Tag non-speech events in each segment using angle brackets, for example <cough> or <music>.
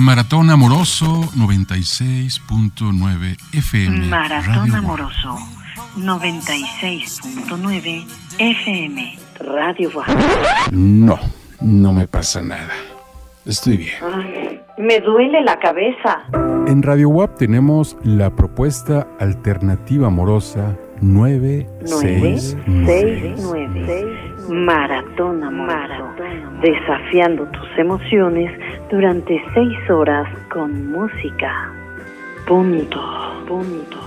Maratón Amoroso 96.9 FM. Maratón Amoroso 96.9 FM. Radio WAP. No, no me pasa nada. Estoy bien. me duele la cabeza. En Radio WAP tenemos la propuesta alternativa amorosa 969. Maratón Amoroso. Desafiando tus emociones durante seis horas con música. Punto, punto.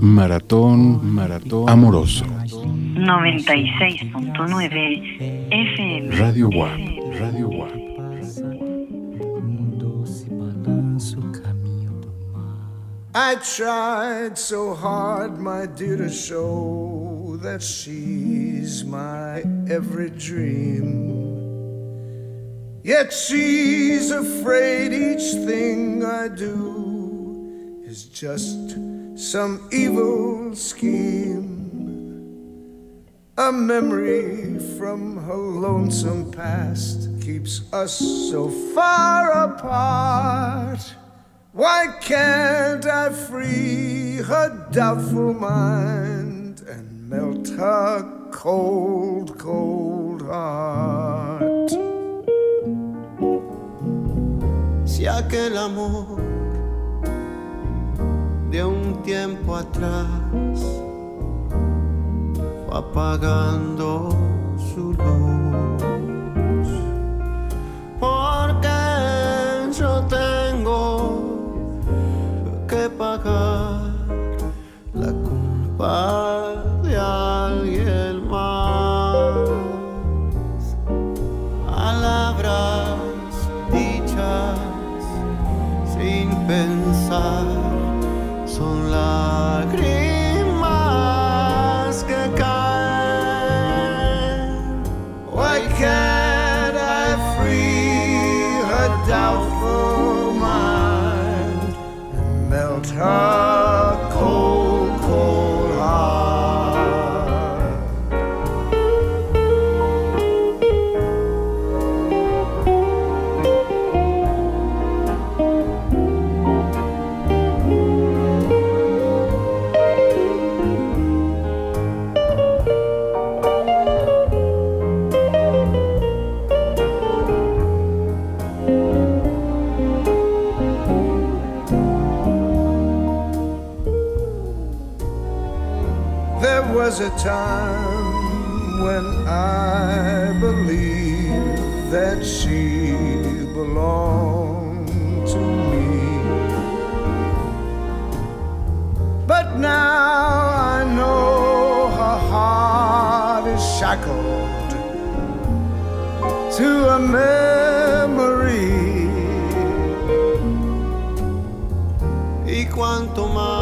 Maratón, maratón amoroso. 96.9 FM. Radio WAP, Radio WAP. I tried so hard, my dear, to show that she's my every dream. Yet she's afraid each thing I do is just some evil scheme. A memory from her lonesome past keeps us so far apart. Why can't I free her doubtful mind and melt her cold, cold heart? Si aquel amor de un tiempo atrás fue apagando su luz, porque yo tengo pagar la culpa de alguien más. Palabras dichas sin pensar a time when I believed that she belonged to me. But now I know her heart is shackled to a memory. Y cuanto más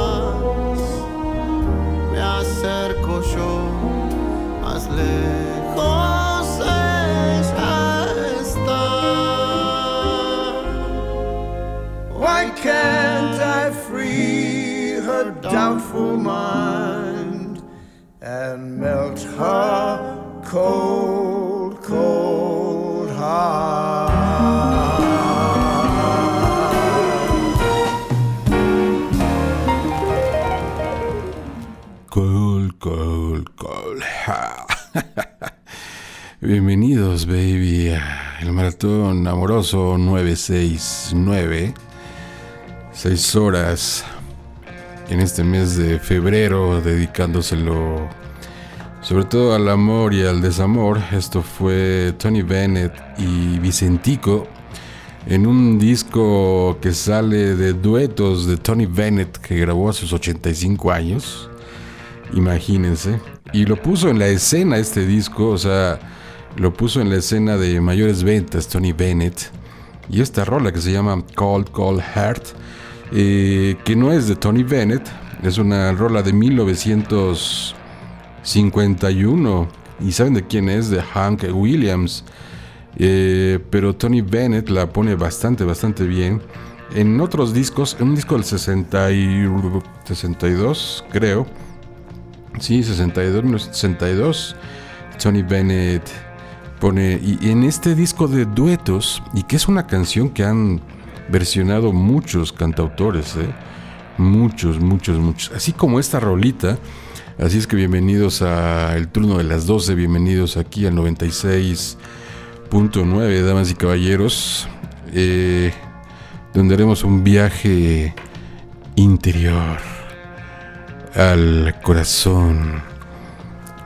Bienvenidos, baby, al maratón amoroso 969. Seis horas en este mes de febrero, dedicándoselo sobre todo al amor y al desamor. Esto fue Tony Bennett y Vicentico en un disco que sale de duetos de Tony Bennett que grabó a sus 85 años. Imagínense. Y lo puso en la escena este disco, o sea, lo puso en la escena de mayores ventas Tony Bennett. Y esta rola que se llama Cold Cold Heart, eh, que no es de Tony Bennett, es una rola de 1951. ¿Y saben de quién es? De Hank Williams. Eh, pero Tony Bennett la pone bastante, bastante bien. En otros discos, en un disco del 60 y 62, creo, Sí, 62, 1962. Tony Bennett pone. Y en este disco de duetos, y que es una canción que han versionado muchos cantautores, ¿eh? muchos, muchos, muchos. Así como esta rolita. Así es que bienvenidos a el turno de las 12, bienvenidos aquí al 96.9, damas y caballeros, eh, donde haremos un viaje interior al corazón,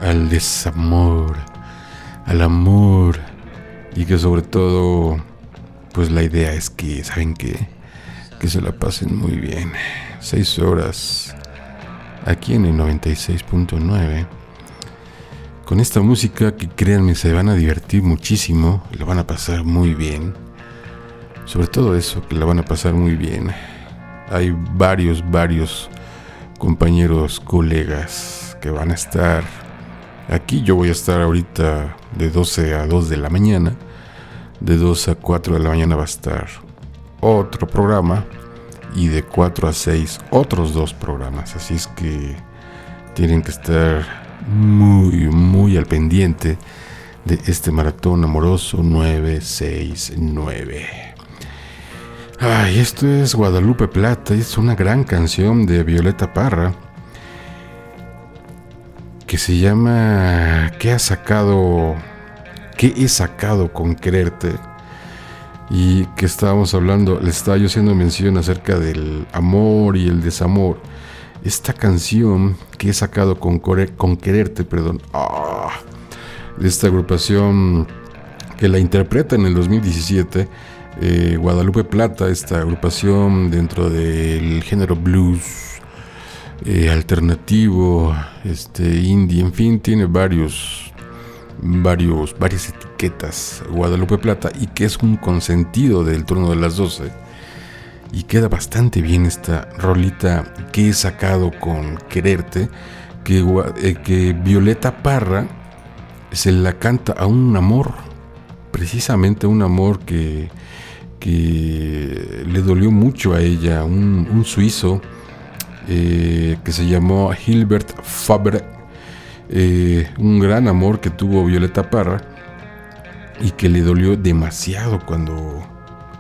al desamor, al amor y que sobre todo, pues la idea es que, ¿saben qué? Que se la pasen muy bien. Seis horas aquí en el 96.9 con esta música que créanme se van a divertir muchísimo, lo van a pasar muy bien. Sobre todo eso, que la van a pasar muy bien. Hay varios, varios compañeros, colegas que van a estar aquí. Yo voy a estar ahorita de 12 a 2 de la mañana. De 2 a 4 de la mañana va a estar otro programa. Y de 4 a 6 otros dos programas. Así es que tienen que estar muy, muy al pendiente de este maratón amoroso 969. Ay, esto es Guadalupe Plata es una gran canción de Violeta Parra que se llama ¿Qué ha sacado? ¿Qué he sacado con quererte? Y que estábamos hablando, le estaba yo haciendo mención acerca del amor y el desamor. Esta canción que he sacado con, con quererte, perdón, ah, de esta agrupación que la interpreta en el 2017 eh, Guadalupe Plata, esta agrupación dentro del género blues eh, alternativo, este indie, en fin, tiene varios, varios, varias etiquetas. Guadalupe Plata y que es un consentido del turno de las 12 y queda bastante bien esta rolita que he sacado con Quererte, que, eh, que Violeta Parra se la canta a un amor, precisamente un amor que que le dolió mucho a ella, un, suizo eh, que se llamó Hilbert Faber, eh, un gran amor que tuvo Violeta Parra y que le dolió demasiado cuando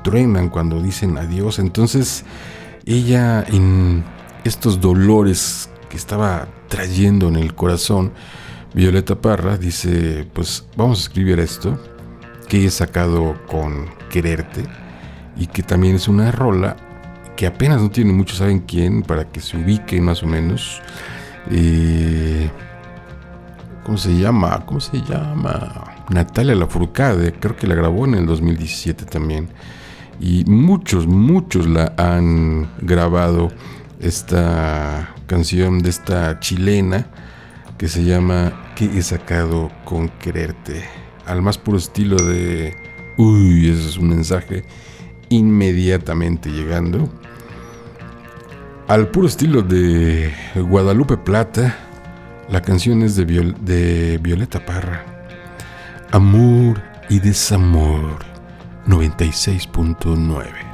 truenan, cuando dicen adiós. Entonces ella en estos dolores que estaba trayendo en el corazón, Violeta Parra dice, pues vamos a escribir esto que he sacado con quererte y que también es una rola que apenas no tiene mucho, saben quién, para que se ubiquen más o menos. Eh, ¿Cómo se llama? ¿Cómo se llama? Natalia Lafourcade, creo que la grabó en el 2017 también. Y muchos, muchos la han grabado esta canción de esta chilena que se llama ¿Qué he sacado con quererte? Al más puro estilo de... Uy, ese es un mensaje inmediatamente llegando al puro estilo de Guadalupe Plata. La canción es de, Violeta Parra. Amor y desamor 96.9.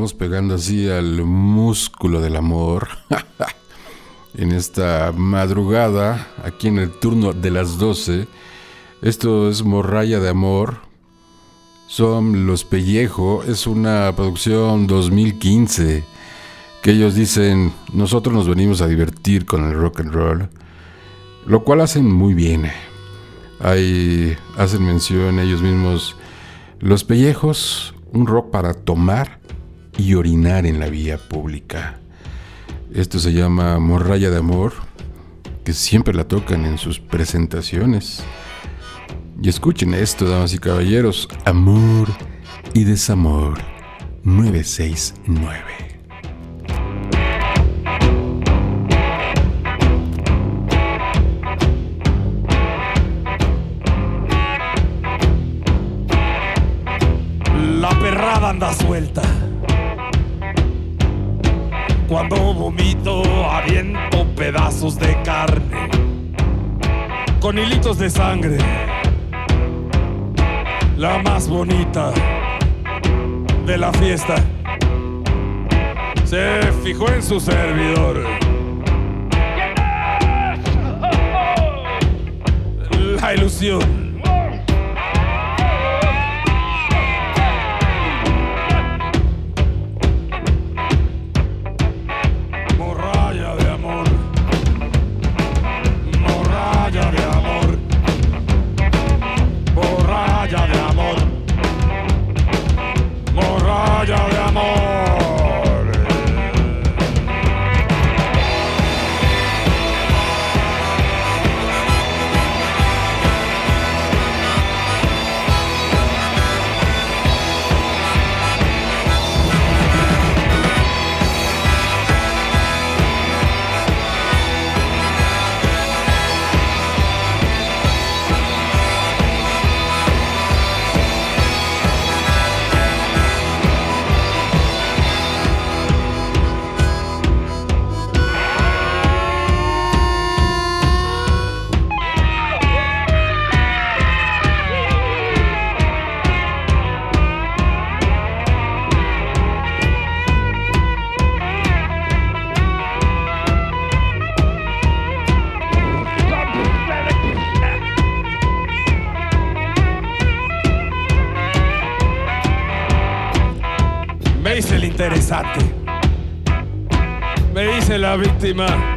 estamos pegando así al músculo del amor. <laughs> en esta madrugada, aquí en el turno de las 12. Esto es Morralla de Amor. Son Los Pellejo. Es una producción 2015. Que ellos dicen, nosotros nos venimos a divertir con el rock and roll. Lo cual hacen muy bien. Ahí hacen mención ellos mismos. Los Pellejos, un rock para tomar y orinar en la vía pública. Esto se llama Morralla de Amor, que siempre la tocan en sus presentaciones. Y escuchen esto, damas y caballeros, Amor y Desamor 969. La más bonita de la fiesta se fijó en su servidor. La ilusión. Me hice la víctima.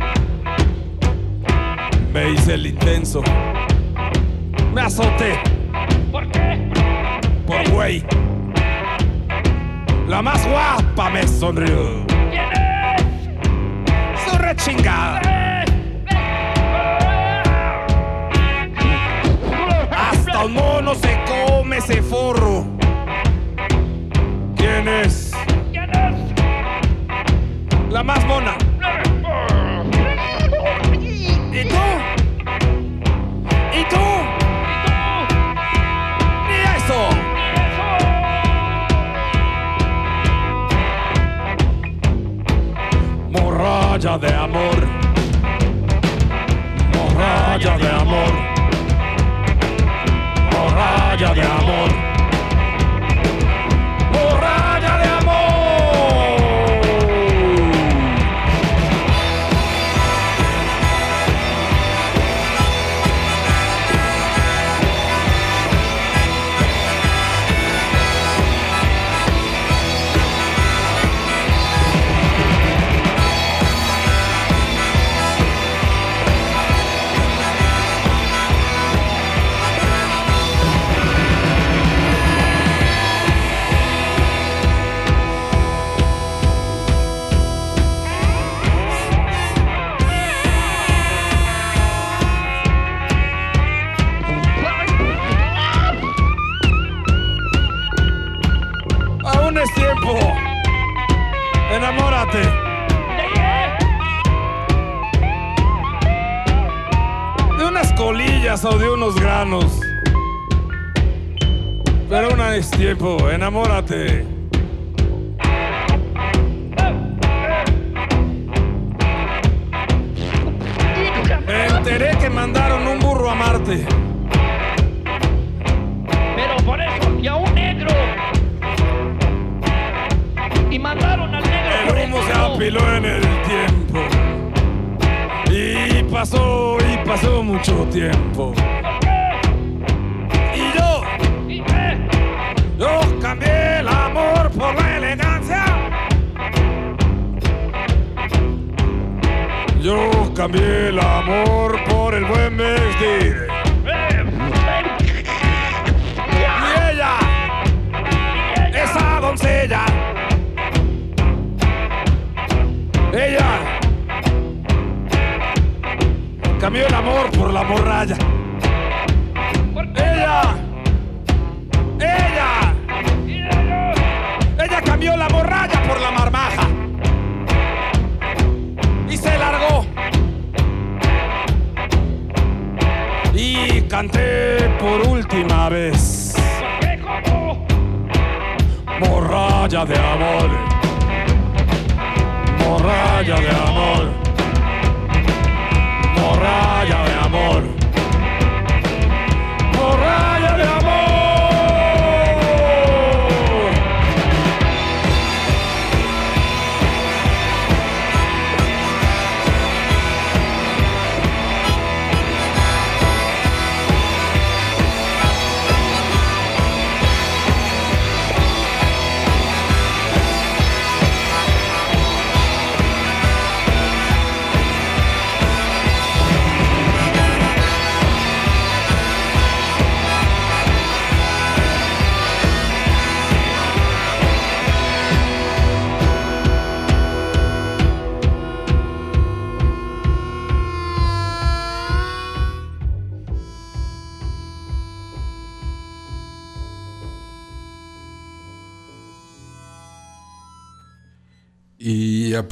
La morralla.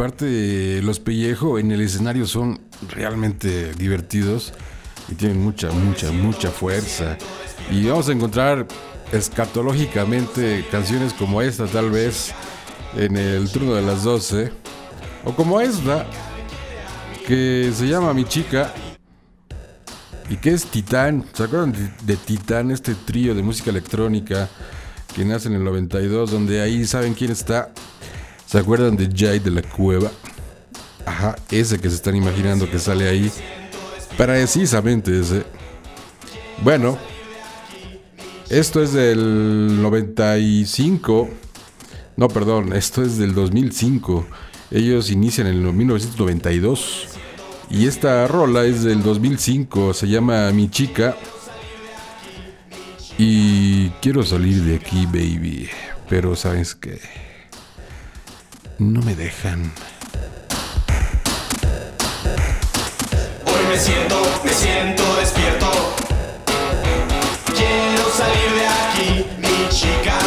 Aparte, los pellejo en el escenario son realmente divertidos y tienen mucha, mucha, mucha fuerza. Y vamos a encontrar escatológicamente canciones como esta, tal vez, en el turno de las 12. O como esta, que se llama Mi Chica. Y que es Titán. ¿Se acuerdan de, Titán, este trío de música electrónica que nace en el 92? Donde ahí saben quién está. ¿Se acuerdan de Jay de la Cueva? Ajá, ese que se están imaginando que sale ahí. Precisamente ese. Bueno, esto es del 95. No, perdón, esto es del 2005. Ellos inician en el 1992. Y esta rola es del 2005. Se llama Mi Chica. Y quiero salir de aquí, baby. Pero sabes qué no me dejan. Hoy me siento, me siento despierto. Quiero salir de aquí, mi chica,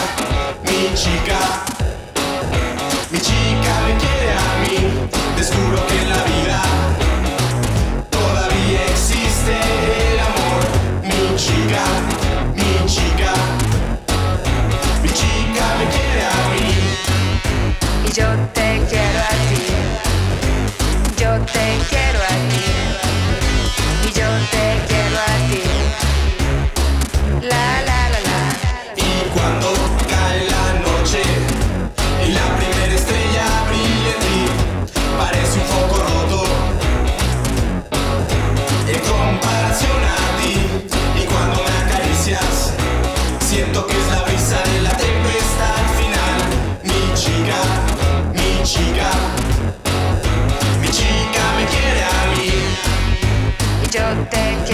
mi chica. Y te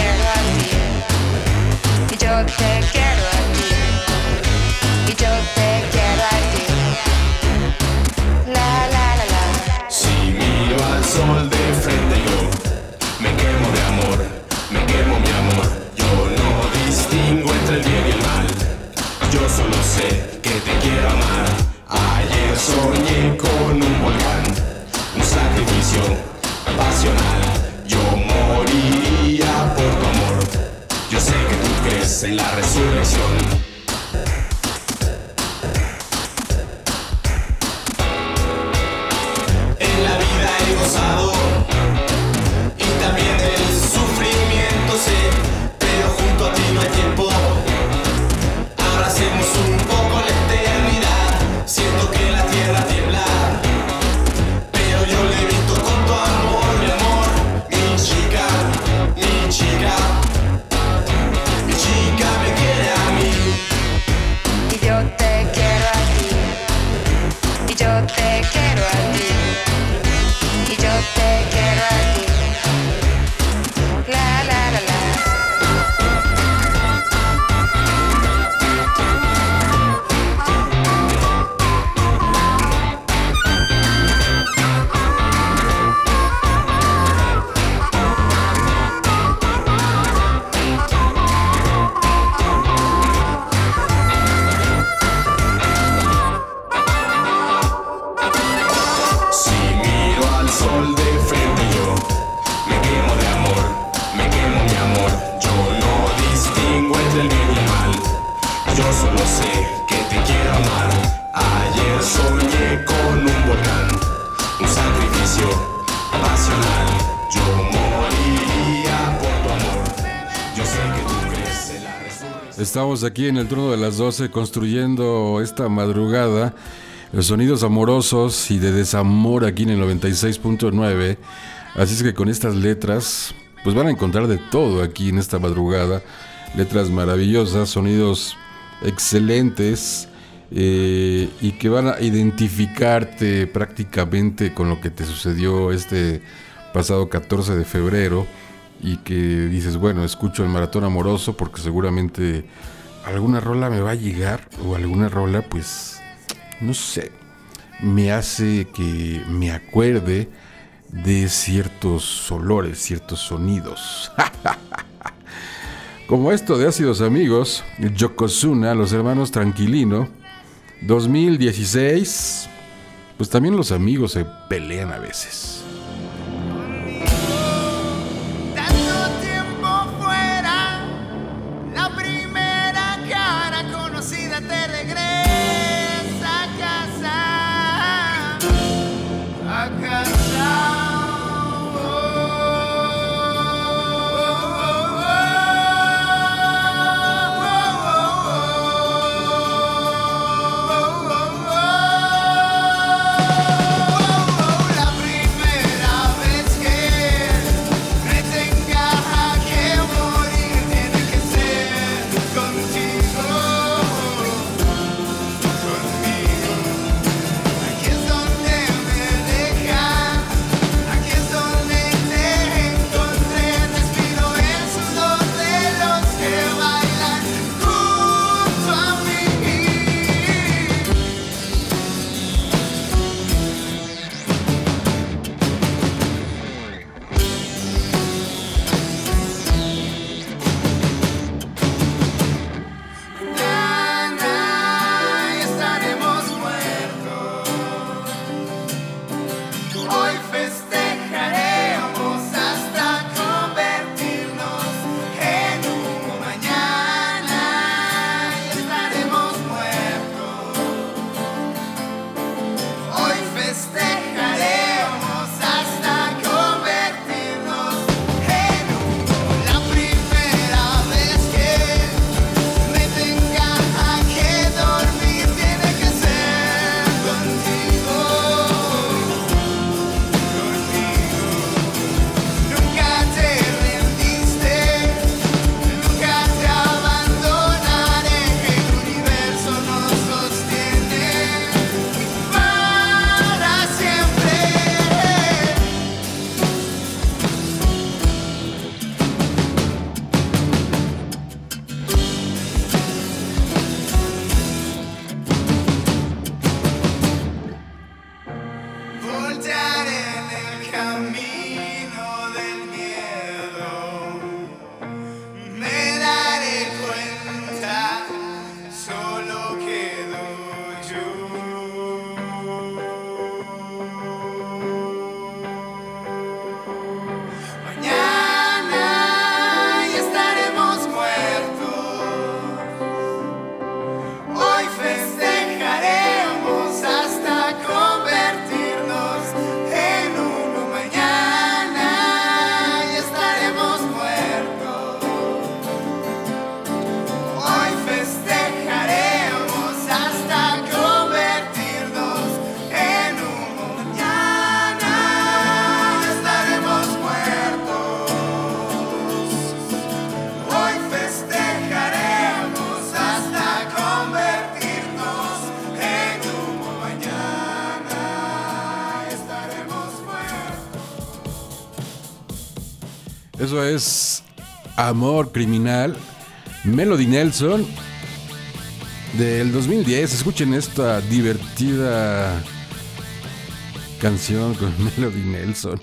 Aquí en el turno de las 12 construyendo esta madrugada sonidos amorosos y de desamor aquí en el 96.9. Así es que con estas letras, pues van a encontrar de todo aquí en esta madrugada. Letras maravillosas, sonidos excelentes eh, y que van a identificarte prácticamente con lo que te sucedió este pasado 14 de febrero y que dices, bueno, escucho el maratón amoroso porque seguramente alguna rola me va a llegar o alguna rola pues no sé, me hace que me acuerde de ciertos olores, ciertos sonidos. <laughs> Como esto de Ácidos Amigos, Yokozuna, los hermanos Tranquilino, 2016, pues también los amigos se pelean a veces. Amor Criminal, Melody Nelson del 2010. Escuchen esta divertida canción con <laughs> Melody Nelson.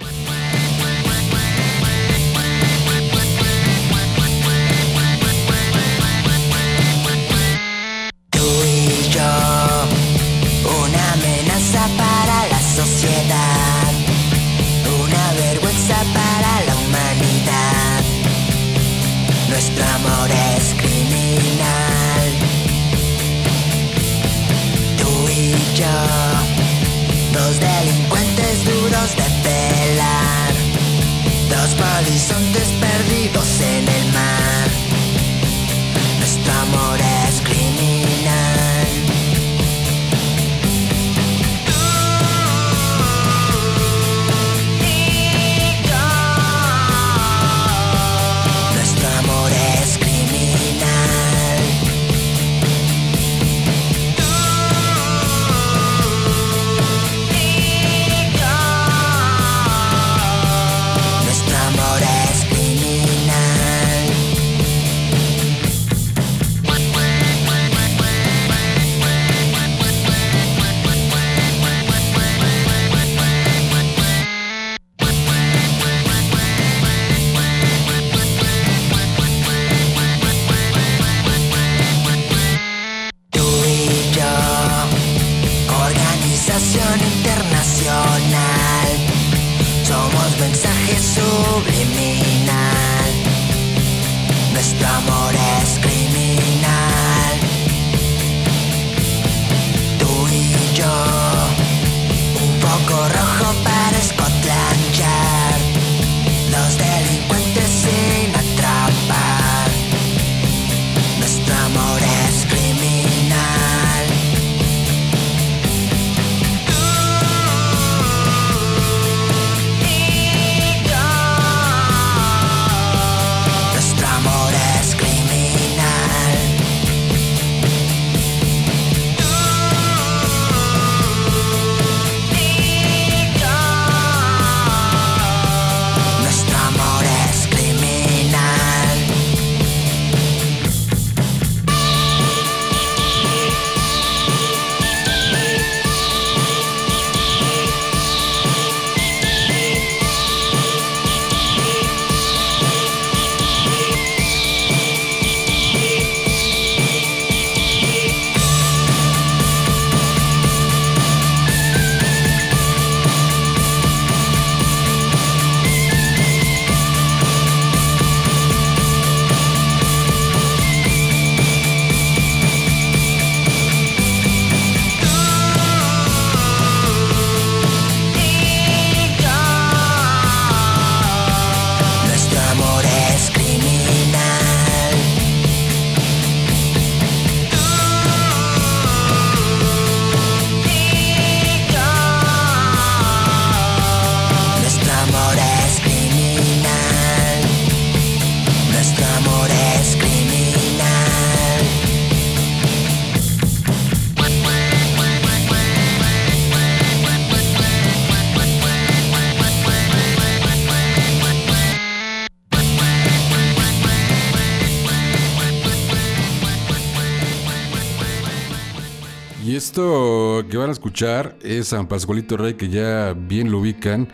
Es San Pascualito Rey, que ya bien lo ubican.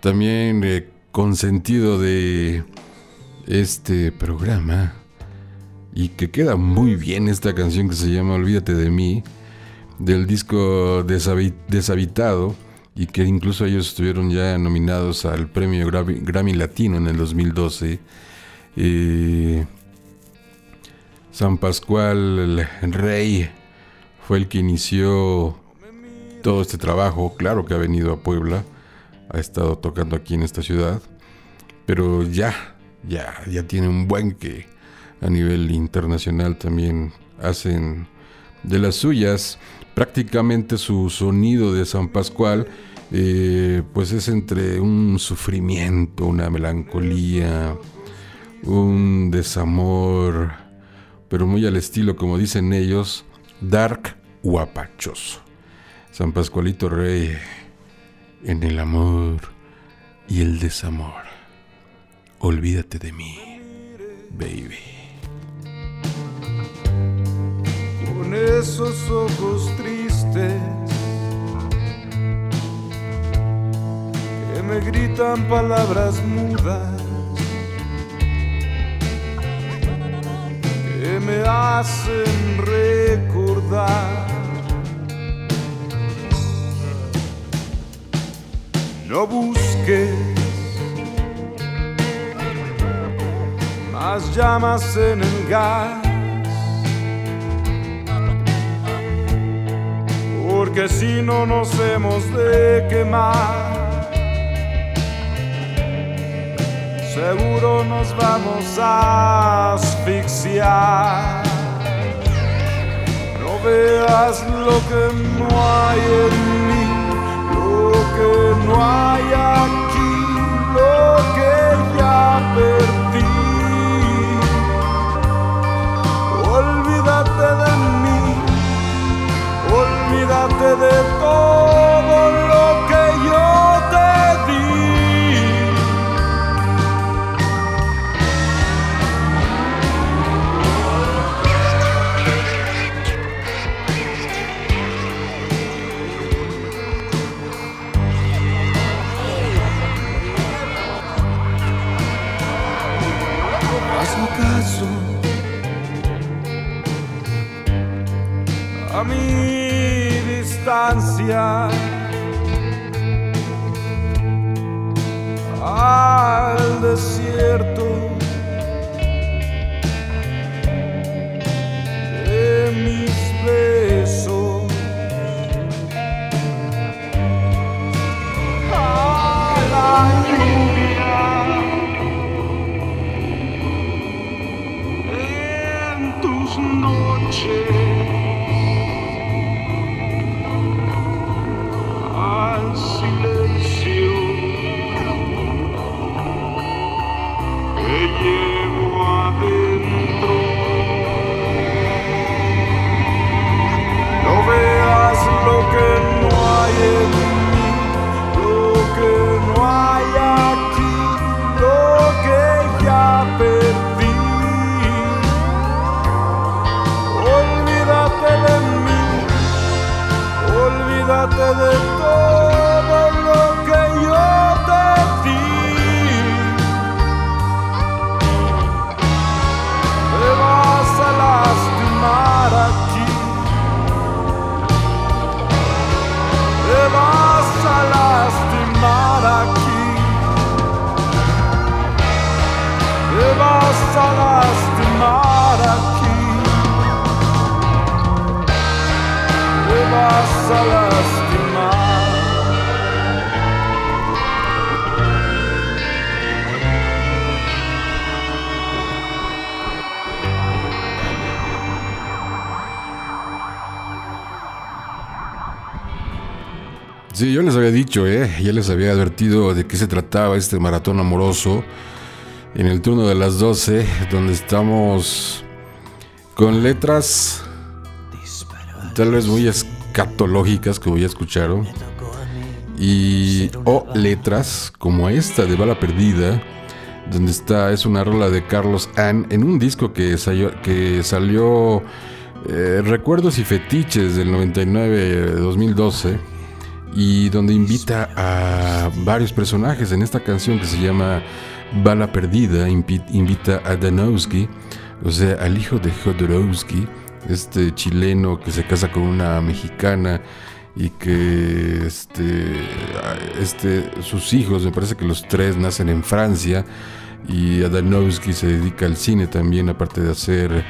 También eh, consentido de este programa. Y que queda muy bien esta canción que se llama Olvídate de mí. Del disco Deshabi- Deshabitado. Y que incluso ellos estuvieron ya nominados al premio Grammy, Grammy Latino en el 2012. Eh, San Pascual el Rey fue el que inició todo este trabajo. Claro que ha venido a Puebla, ha estado tocando aquí en esta ciudad, pero ya, ya, ya tiene un buen que a nivel internacional también hacen de las suyas. Prácticamente su sonido de San Pascual, eh, pues es entre un sufrimiento, una melancolía, un desamor, pero muy al estilo, como dicen ellos, dark guapachoso. San Pascualito Rey en el amor y el desamor. Olvídate de mí, baby. con esos ojos tristes que me gritan palabras mudas que me hacen recordar. No busques más llamas en el gas. porque si no nos hemos de quemar, seguro nos vamos a asfixiar. No veas lo que no hay en lo no hay aquí, lo que ya perdí. Olvídate de mí olvídate de todo distancia Sí, yo les había dicho, ¿eh? ya les había advertido de qué se trataba este maratón amoroso en el turno de las 12, donde estamos con letras tal vez muy escatológicas, como ya escucharon, y o letras como esta de Bala Perdida, donde está, es una rola de Carlos Ann en un disco que salió, eh, Recuerdos y Fetiches del 99-2012 y donde invita a varios personajes en esta canción que se llama Bala Perdida, invi- invita a Danowski, o sea, al hijo de Jodorowsky, este chileno que se casa con una mexicana y que este, este, sus hijos, me parece que los tres nacen en Francia y Adanowski se dedica al cine también, aparte de hacer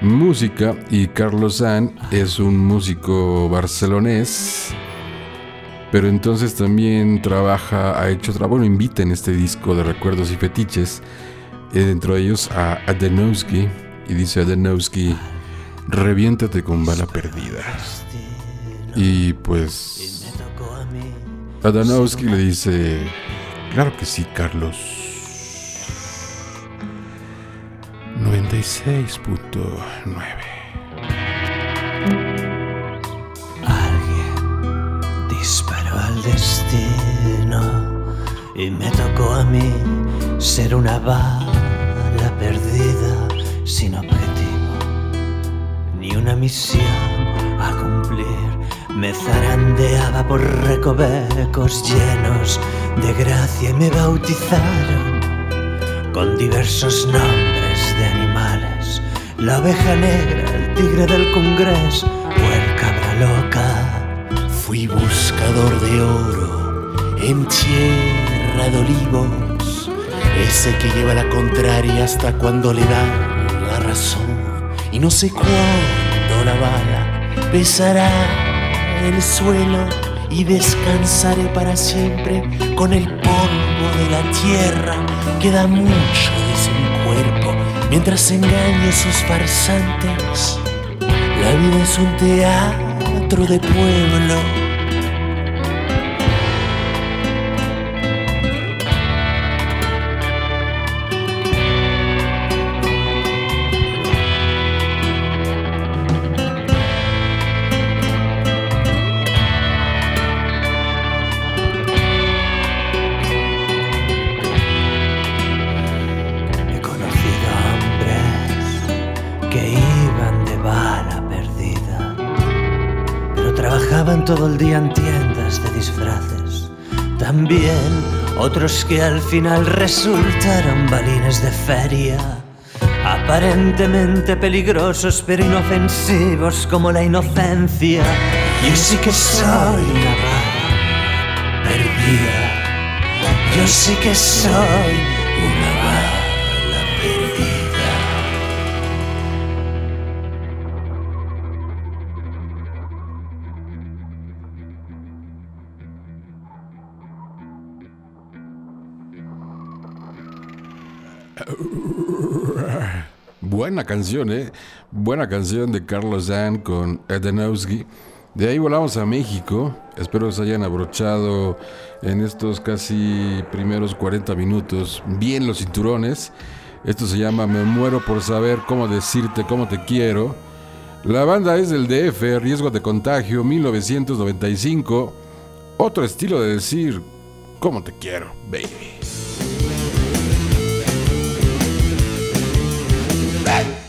música, y Carlos San es un músico barcelonés, pero entonces también trabaja, ha hecho trabajo, bueno, invita en este disco de recuerdos y fetiches, eh, dentro de ellos a Adanowski, y dice Adanowski, reviéntate con bala perdida. Y pues Adanowski le dice, claro que sí, Carlos. 96.9. destino y me tocó a mí ser una bala perdida sin objetivo, ni una misión a cumplir. Me zarandeaba por recovecos llenos de gracia y me bautizaron con diversos nombres de animales. La oveja negra, el tigre del Congreso o el cabra loca. Fui buscador de oro en tierra de olivos, ese que lleva la contraria hasta cuando le da la razón. Y no sé cuándo la bala pesará el suelo y descansaré para siempre con el polvo de la tierra. Queda mucho de mi cuerpo mientras engañe a sus farsantes. La vida es un teatro de pueblo. Todo el día en tiendas de disfraces. También otros que al final resultaron balines de feria, aparentemente peligrosos pero inofensivos como la inocencia. Yo sí que soy una perdida. Yo sí que soy Buena canción, ¿eh? Buena canción de Carlos Dan con Edenowski. De ahí volamos a México. Espero se hayan abrochado en estos casi primeros 40 minutos bien los cinturones. Esto se llama Me muero por saber cómo decirte cómo te quiero. La banda es del DF, Riesgo de Contagio, 1995. Otro estilo de decir cómo te quiero, baby. back.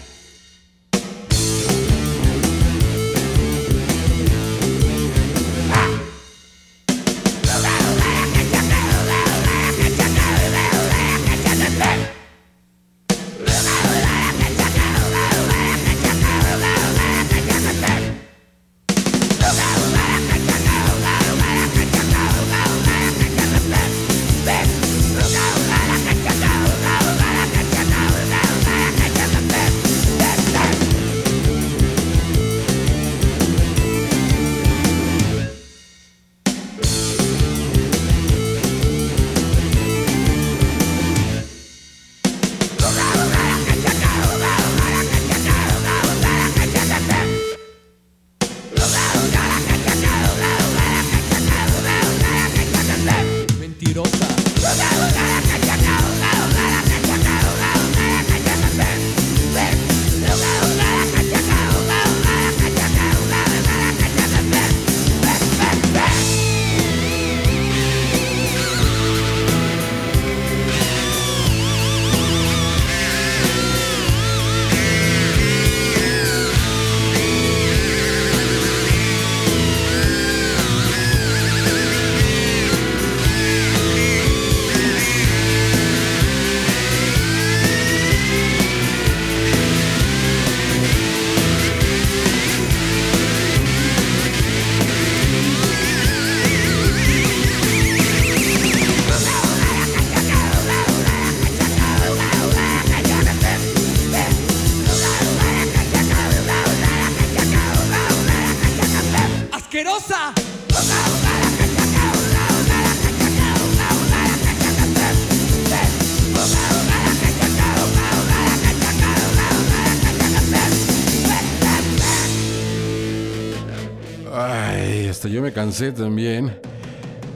También.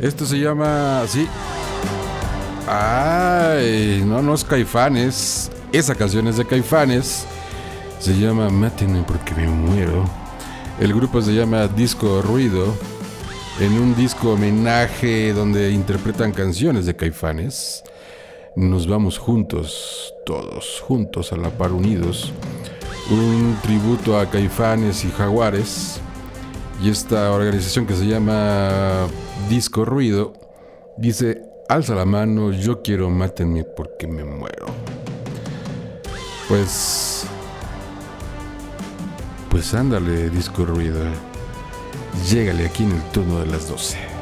Esto se llama así. Ay, no, no es Caifanes. Esa canción es de Caifanes. Se llama Mátenme porque me muero. El grupo se llama Disco Ruido. En un disco homenaje donde interpretan canciones de Caifanes. Nos vamos juntos, todos juntos a la par unidos. Un tributo a Caifanes y Jaguares. Y esta organización que se llama Disco Ruido dice, alza la mano, yo quiero mátenme porque me muero. Pues... Pues ándale, Disco Ruido. Llégale aquí en el turno de las 12.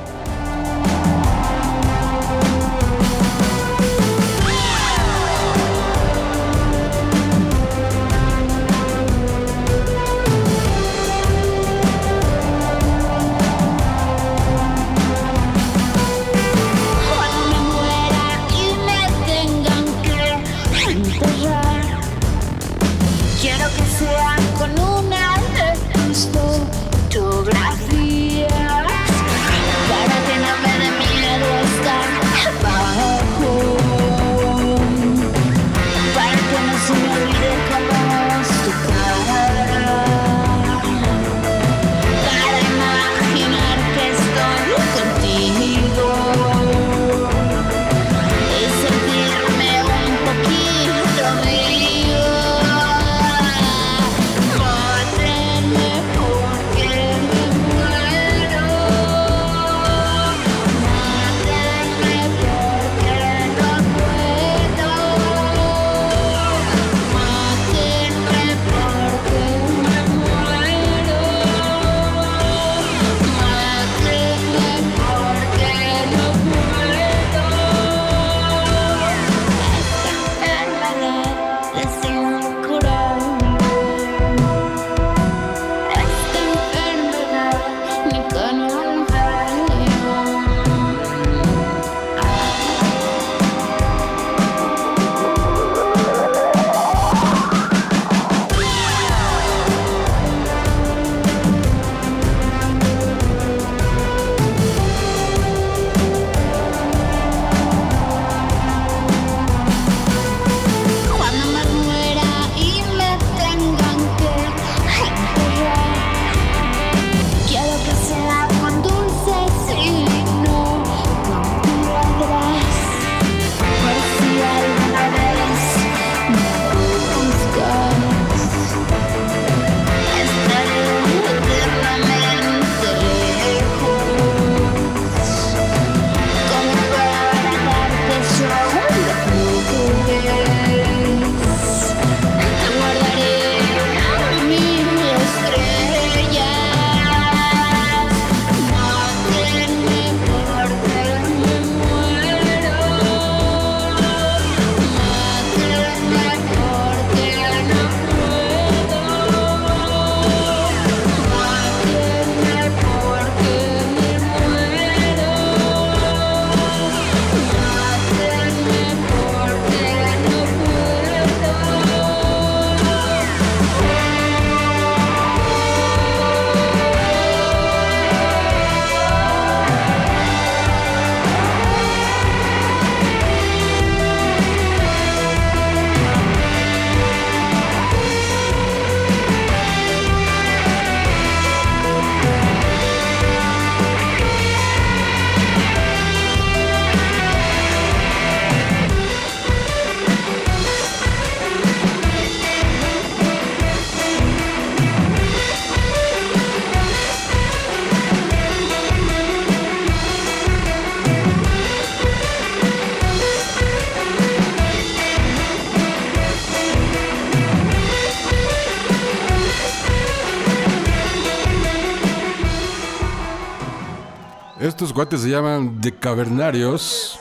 Estos cuates se llaman de cavernarios.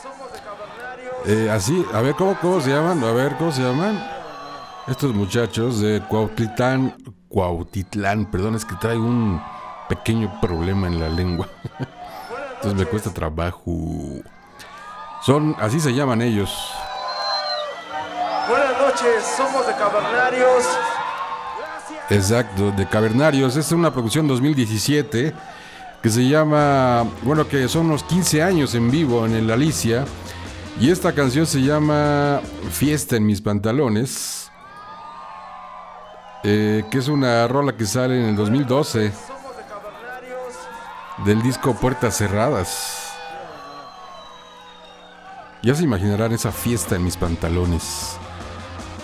Eh, así, a ver, ¿cómo, ¿cómo se llaman? A ver, ¿cómo se llaman? Estos muchachos de Cuautitlán, Cuautitlán, perdón, es que traigo un pequeño problema en la lengua. <laughs> Entonces me cuesta trabajo. Son, así se llaman ellos. Buenas noches, somos de Cavernarios. Exacto, de Cavernarios. Esta es una producción 2017 que se llama, bueno, que son unos 15 años en vivo en el Alicia. Y esta canción se llama Fiesta en mis pantalones. eh, que es una rola que sale en el 2012 del disco Puertas Cerradas. Ya se imaginarán esa fiesta en mis pantalones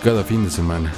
cada fin de semana.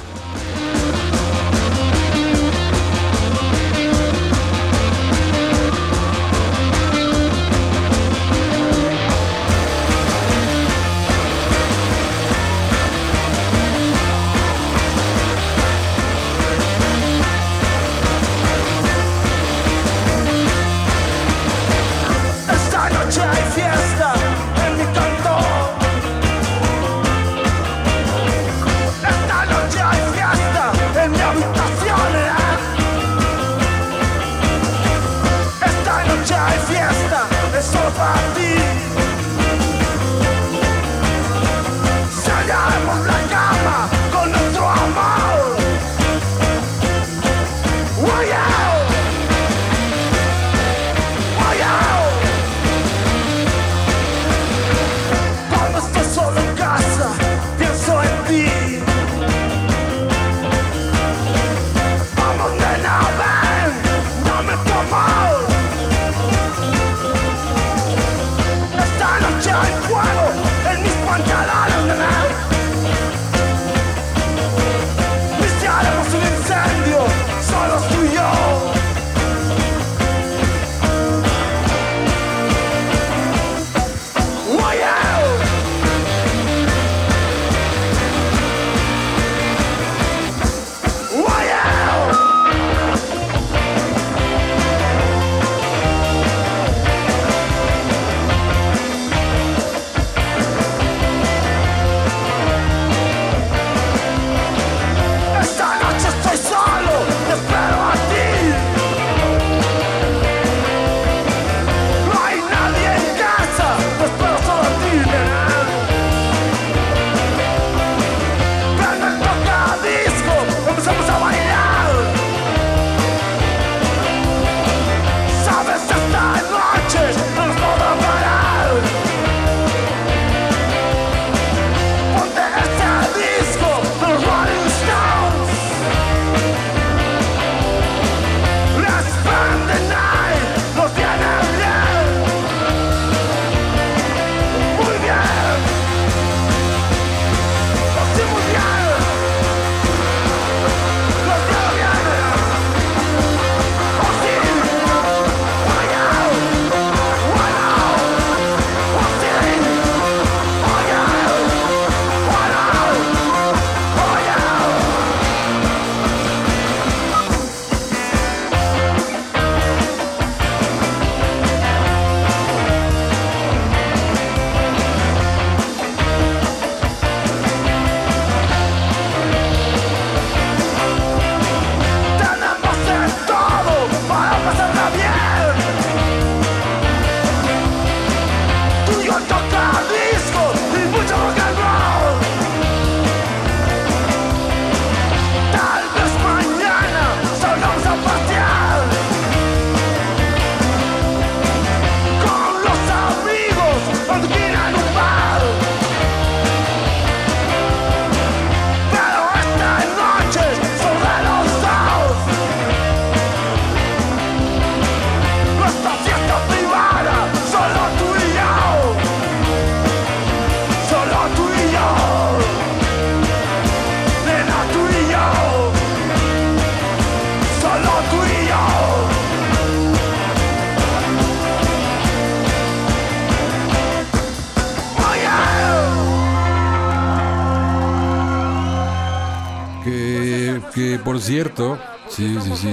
Cierto, sí, sí, sí.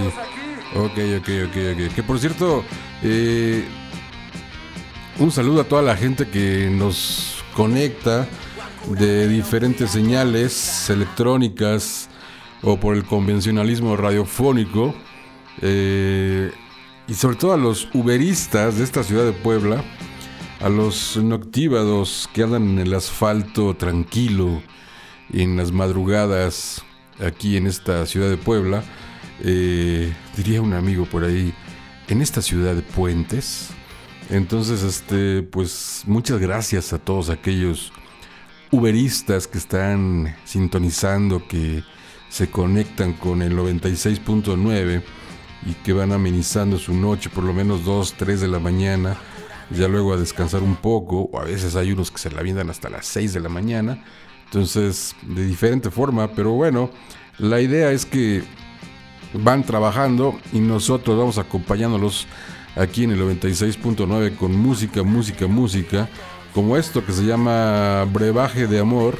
Ok, ok, ok, ok. Que por cierto, eh, un saludo a toda la gente que nos conecta de diferentes señales electrónicas o por el convencionalismo radiofónico. eh, y sobre todo a los uberistas de esta ciudad de Puebla, a los noctívados que andan en el asfalto tranquilo en las madrugadas aquí en esta ciudad de Puebla. eh, diría un amigo por ahí, en esta ciudad de puentes. Entonces, este, pues muchas gracias a todos aquellos uberistas que están sintonizando, que se conectan con el 96.9 y que van amenizando su noche por lo menos 2, 3 de la mañana ya luego a descansar un poco, o a veces hay unos que se la viendan hasta las 6 de la mañana, entonces de diferente forma, pero bueno, la idea es que van trabajando y nosotros vamos acompañándolos aquí en el 96.9 con música, música, música, como esto que se llama Brebaje de Amor,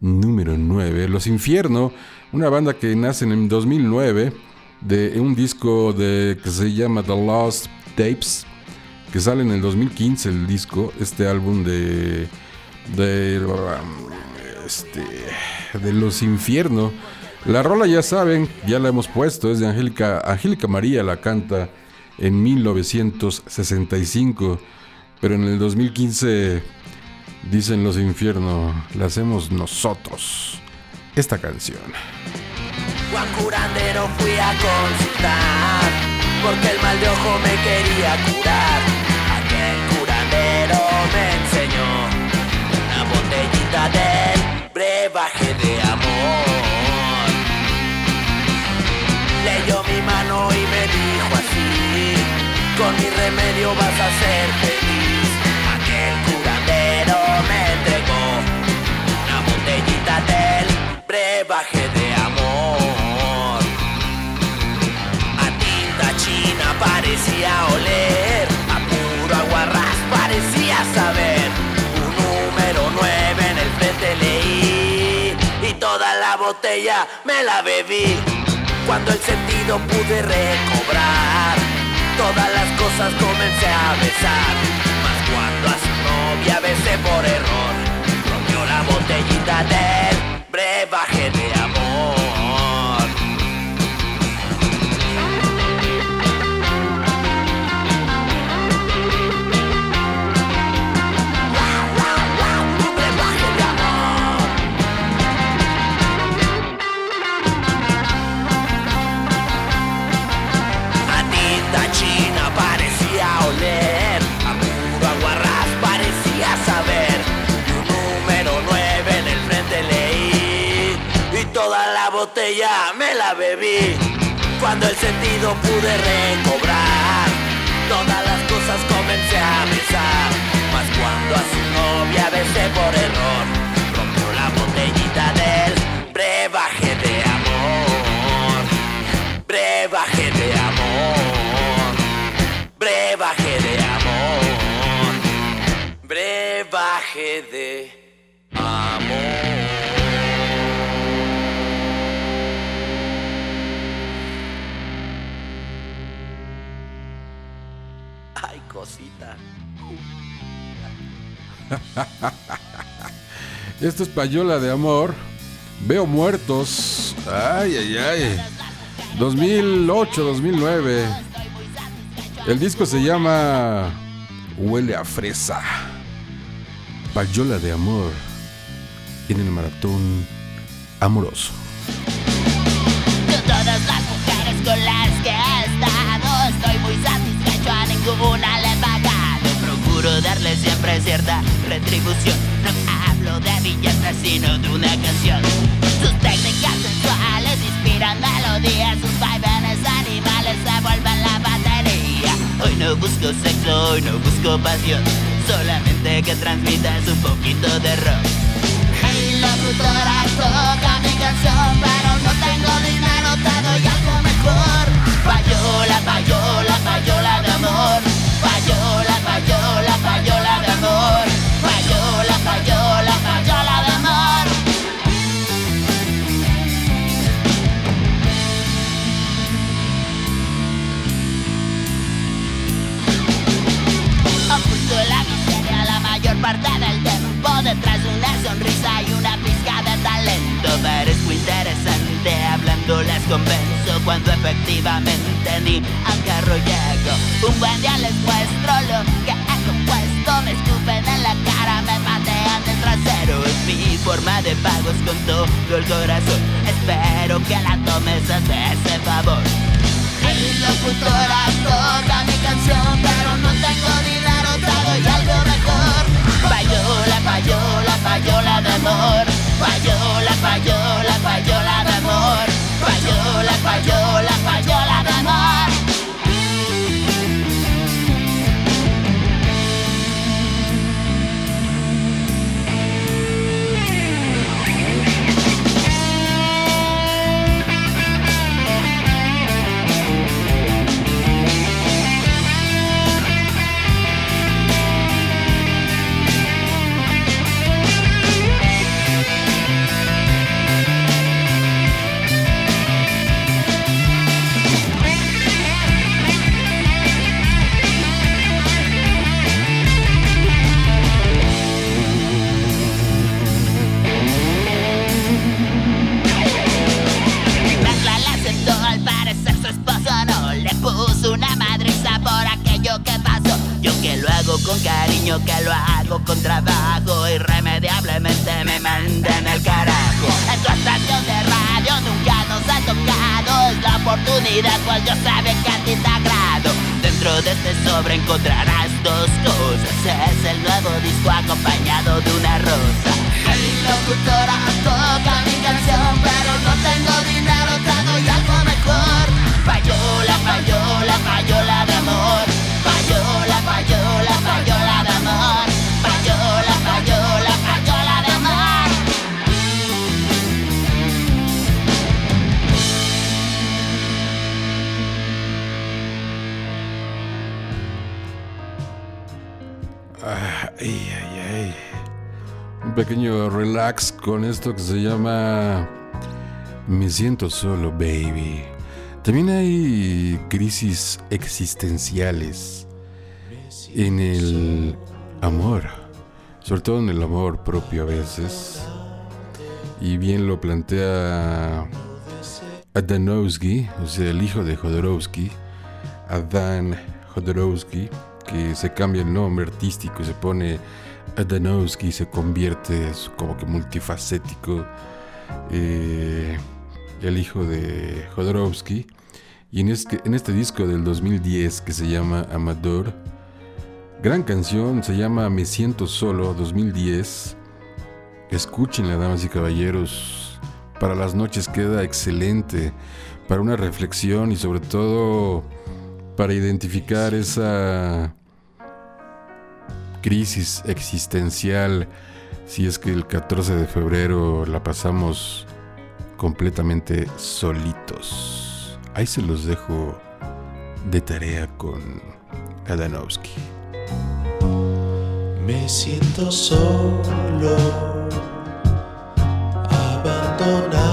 número 9, Los Infierno, una banda que nace en el 2009 de un disco de, que se llama The Lost Tapes, que sale en el 2015 el disco, este álbum de de este de Los Infierno. La rola ya saben, ya la hemos puesto, es de Angélica Angélica María la canta en 1965, pero en el 2015 dicen Los Infierno, la hacemos nosotros. Esta canción. Curandero fui a consultar porque el mal de ojo me quería curar. Con mi remedio vas a ser feliz. Aquel curandero me entregó una botellita del brebaje de amor. A tinta china parecía oler, a puro aguarrás parecía saber. Un número 9 en el frente leí y toda la botella me la bebí. Cuando el sentido pude recobrar, todas las cosas comencé a besar. Mas cuando a su novia besé por error, rompió la botellita del brebaje de botella me la bebí. Cuando el sentido pude recobrar, todas las cosas comencé a besar. Mas cuando a su novia besé por error, rompió la botellita del brebaje de amor. Brebaje de amor. Brebaje de amor. Brebaje de amor. <laughs> Esto es Payola de Amor. Veo muertos. Ay, ay, ay. 2008, 2009. El disco se llama Huele a fresa. Payola de Amor. En el maratón amoroso. Darle siempre cierta retribución. No hablo de billetes sino de una canción. Sus técnicas sensuales inspiran melodías Sus vaivenes animales se vuelven la batería. Hoy no busco sexo, hoy no busco pasión Solamente que transmitas un poquito de rock. Locutora toca mi canción Pero no tengo dinero, te doy algo mejor. Payola, payola, payola de amor Payola, payola, payola de amor. Payola, payola, payola de amor. Oculto la miseria la mayor parte del tiempo Detrás de una sonrisa y talento Parezco interesante, hablando les convenzo Cuando efectivamente ni al carro llego Un buen día les muestro lo que he compuesto Me escupen en la cara, me patean del trasero Es mi forma de pagos con todo el corazón. Espero que la tomes, hazme ese favor. Mi locutora toca mi canción Pero no tengo dinero, te doy algo mejor. Payola, payola, payola de amor Payola, payola, payola de amor. Payola, payola, con trabajo, irremediablemente me manden el carajo. En tu estación de radio nunca nos ha tocado, es la oportunidad, pues yo sabía que a ti te agrado. Dentro de este sobre encontrarás dos cosas, es el nuevo disco acompañado de una rosa. Hey, locutora, toca mi canción, pero no tengo dinero, te doy algo mejor. Payola, payola, payola Un pequeño relax con esto que se llama Me siento solo, baby. También hay crisis existenciales en el amor, sobre todo en el amor propio a veces. Y bien lo plantea Adanowski, o sea, el hijo de Jodorowsky, Adan Jodorowsky, que se cambia el nombre artístico y se pone Adanowski se convierte es como que multifacético. eh, el hijo de Jodorowsky. Y en este, este disco del 2010 que se llama Amador, gran canción, se llama Me Siento Solo 2010. Escúchenla, damas y caballeros. Para las noches queda excelente. Para una reflexión y sobre todo para identificar esa crisis existencial si es que el 14 de febrero la pasamos completamente solitos. Ahí se los dejo de tarea con Adanowski. Me siento solo, abandonado,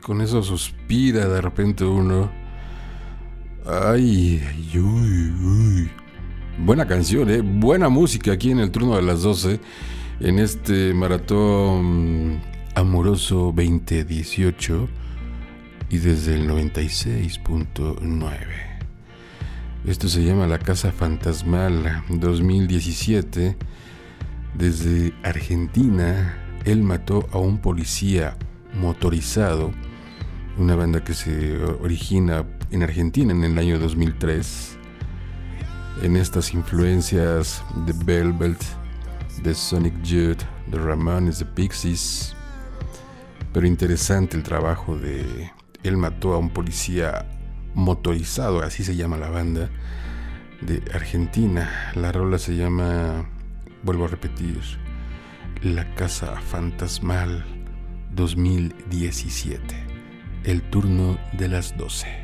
Con eso suspira de repente uno. Ay, ay, uy, uy. Buena canción, ¿eh? Buena música aquí en el turno de las 12. En este maratón amoroso 2018. Y desde el 96.9. Esto se llama La Casa Fantasmal 2017. Desde Argentina, él mató a un policía motorizado. Una banda que se origina en Argentina en el año 2003. En estas influencias de Velvet, de Sonic Youth, de Ramones, de Pixies. Pero interesante el trabajo de Él mató a un policía motorizado, así se llama la banda, de Argentina. La rola se llama, vuelvo a repetir, La Casa Fantasmal 2017. El turno de las 12.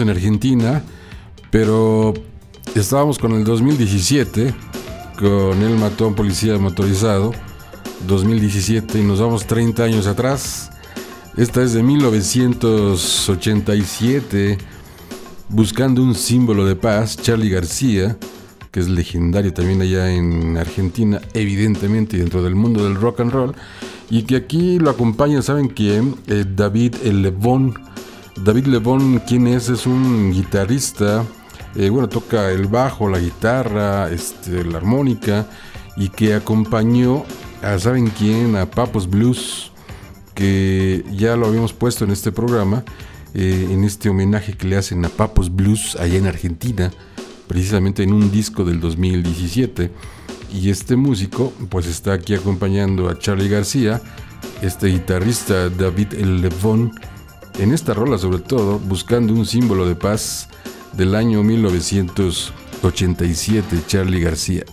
En Argentina, pero estábamos con el 2017, con El Matón Policía Motorizado, 2017, y nos vamos 30 años atrás. Esta es de 1987, buscando un símbolo de paz, Charlie García, que es legendario también allá en Argentina, evidentemente dentro del mundo del rock and roll, y que aquí lo acompaña, ¿saben quién? Eh, David Lebón. David Lebón, ¿quién es? Es un guitarrista, eh, bueno, toca el bajo, la guitarra, este, la armónica, y que acompañó a, ¿saben quién? A Papos Blues, que ya lo habíamos puesto en este programa, eh, en este homenaje que le hacen a Papos Blues allá en Argentina precisamente en un disco del 2017. Y este músico pues está aquí acompañando a Charlie García, este guitarrista David Levon, en esta rola sobre todo, buscando un símbolo de paz del año 1987, Charlie García.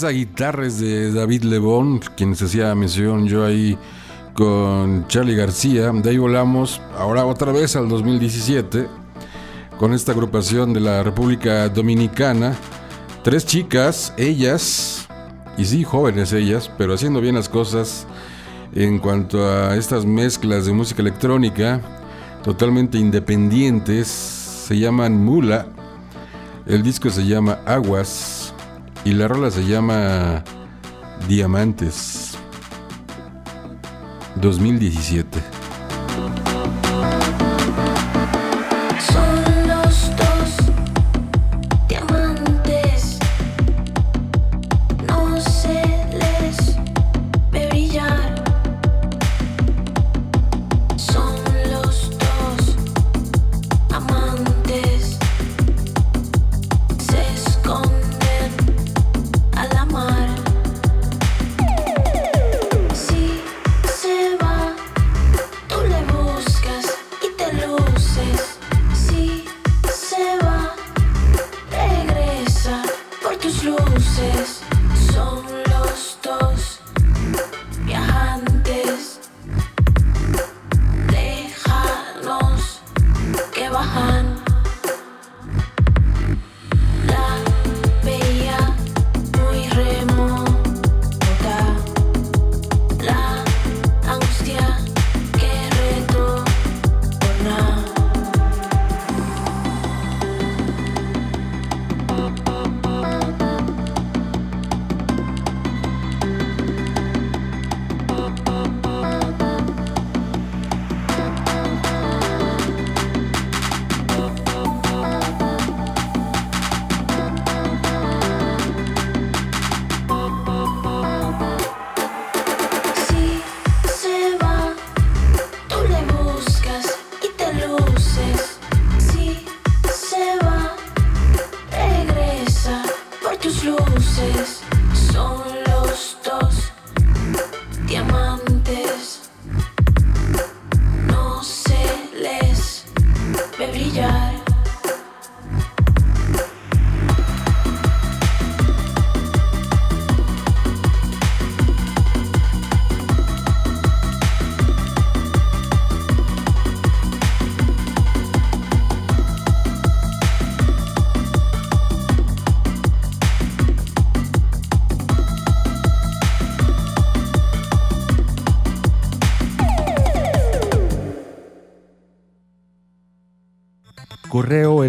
Esa guitarra de David Lebón, quien se hacía mención yo ahí con Charlie García. De ahí volamos ahora otra vez al 2017 con esta agrupación de la República Dominicana. Tres chicas, ellas, y sí, jóvenes ellas, pero haciendo bien las cosas en cuanto a estas mezclas de música electrónica, totalmente independientes. Se llaman Mula. El disco se llama Aguas y la rola se llama Diamantes 2017.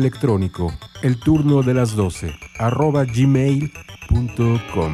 Electrónico, el turno de las 12, arroba gmail.com.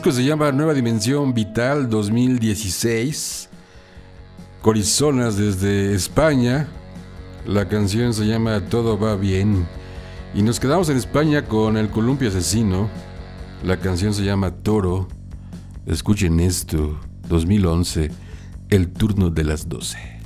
disco se llama Nueva Dimensión Vital 2016. Corizonas desde España. La canción se llama Todo va bien. Y nos quedamos en España con El Columpio Asesino. La canción se llama Toro. Escuchen esto, 2011, el turno de las 12.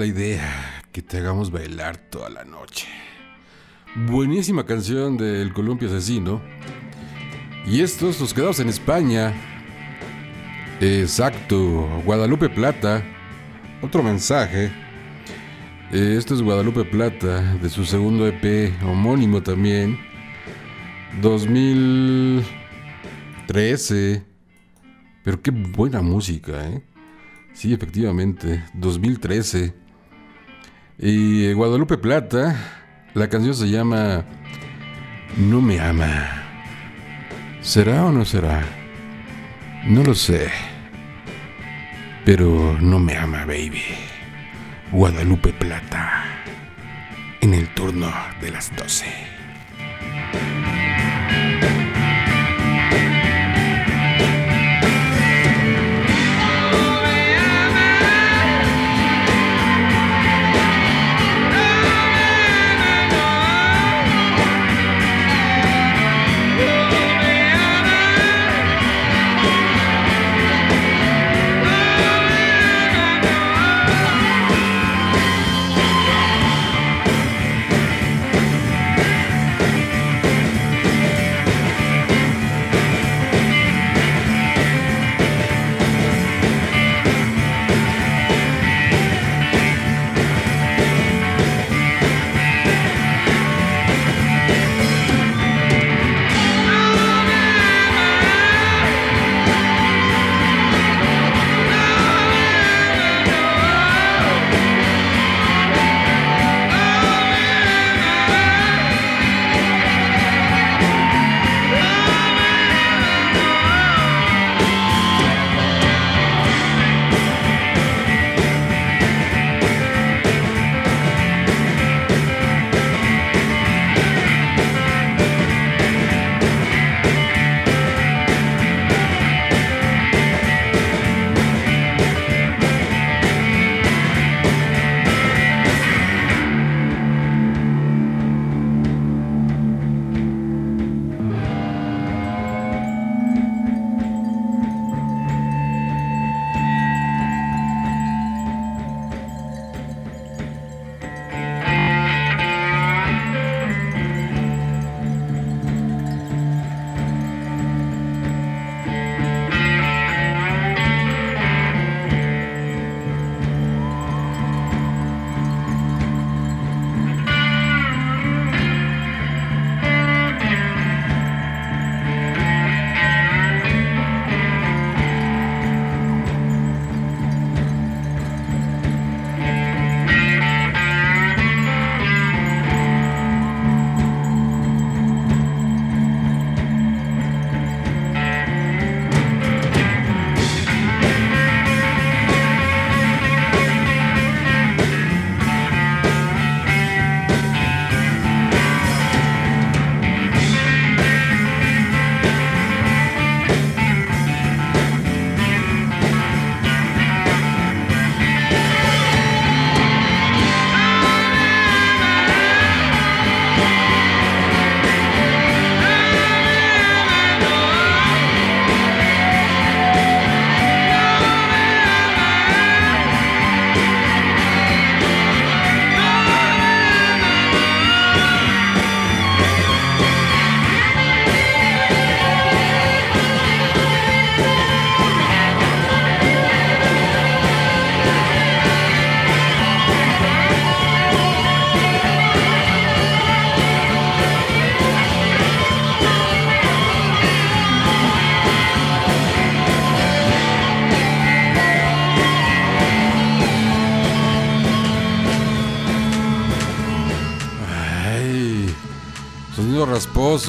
La idea, que te hagamos bailar toda la noche. Buenísima canción del Columpio Asesino. Y estos, los quedados en España. Exacto, Guadalupe Plata. Otro mensaje. Eh, Esto es Guadalupe Plata, de su segundo EP, homónimo también. 2013. Pero qué buena música, ¿eh? Sí, efectivamente, 2013. Y Guadalupe Plata, la canción se llama No me ama. ¿Será o no será? No lo sé. Pero no me ama, baby. Guadalupe Plata. En el turno de las 12.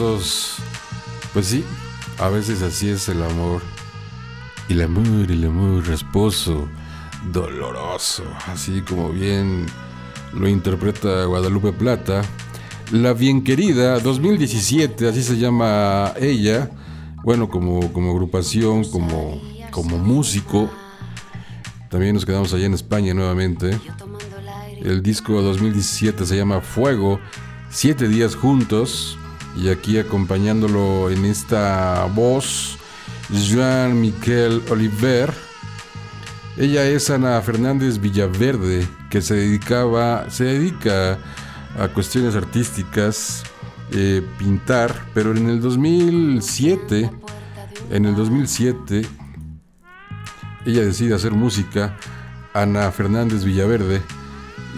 Pues sí, a veces así es el amor. Y el amor, el amor rasposo, doloroso, así como bien lo interpreta Guadalupe Plata. La bien querida 2017, así se llama ella. Bueno, como, como agrupación, como, como músico. También nos quedamos allá en España nuevamente. El disco 2017 se llama Fuego, Siete días juntos. Y aquí acompañándolo en esta voz, Jean-Michel Oliver. Ella es Ana Fernández Villaverde, que se dedicaba, se dedica a cuestiones artísticas, eh, pintar, pero en el 2007, en el 2007, ella decide hacer música, Ana Fernández Villaverde,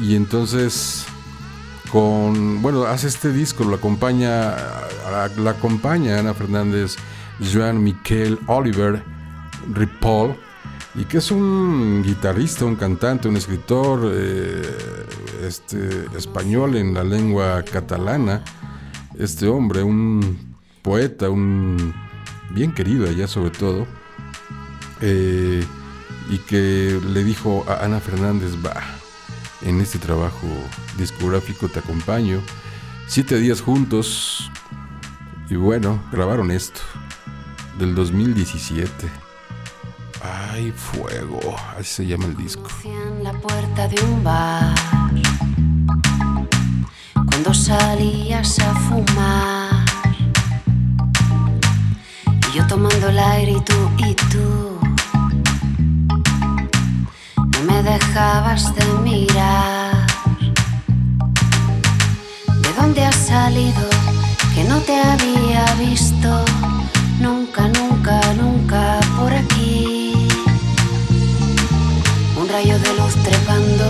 y entonces con, bueno, hace este disco, lo acompaña, la acompaña Ana Fernández, Joan Miquel Oliver Ripoll, y que es un guitarrista, un cantante, un escritor eh, este, español en la lengua catalana. Este hombre, un poeta, un bien querido allá sobre todo, eh, y que le dijo a Ana Fernández, va, en este trabajo discográfico te acompaño. Siete días juntos, y bueno, grabaron esto, del 2017. Ay, fuego, así se llama el disco. la puerta de un bar cuando salías a fumar y yo tomando el aire y tú y tú me dejabas de mirar ¿de dónde has salido? que no te había visto nunca, nunca, nunca por aquí un rayo de luz trepando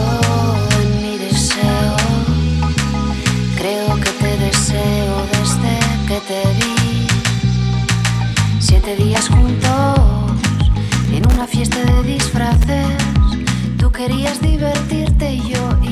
en mi deseo. Creo que te deseo desde que te vi. Siete días juntos en una fiesta de disfraces. Querías divertirte yo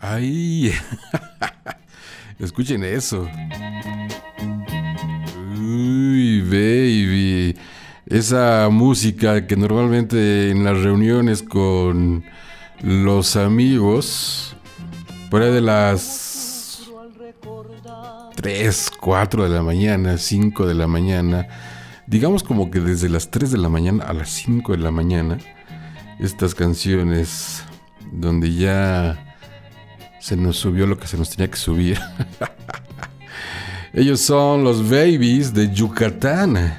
Ay, <laughs> escuchen eso. Uy, baby. Esa música que normalmente en las reuniones con los amigos, por ahí de las 3, 4 de la mañana, 5 de la mañana, digamos como que desde las 3 de la mañana a las 5 de la mañana, estas canciones donde ya se nos subió lo que se nos tenía que subir. <laughs> Ellos son los Babies de Yucatán,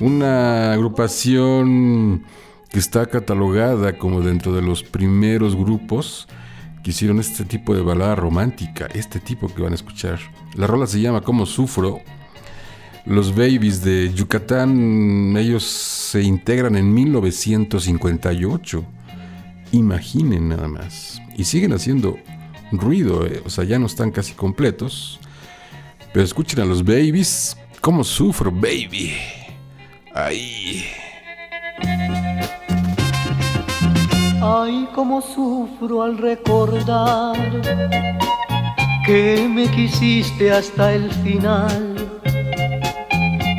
una agrupación que está catalogada como dentro de los primeros grupos que hicieron este tipo de balada romántica, este tipo que van a escuchar. La rola se llama Como Sufro. Los Babies de Yucatán, ellos se integran en 1958. Imaginen nada más. Y siguen haciendo ruido, eh, o sea, ya no están casi completos. Pero escuchen a los babies, cómo sufro, baby. Ay. Ay, cómo sufro al recordar que me quisiste hasta el final.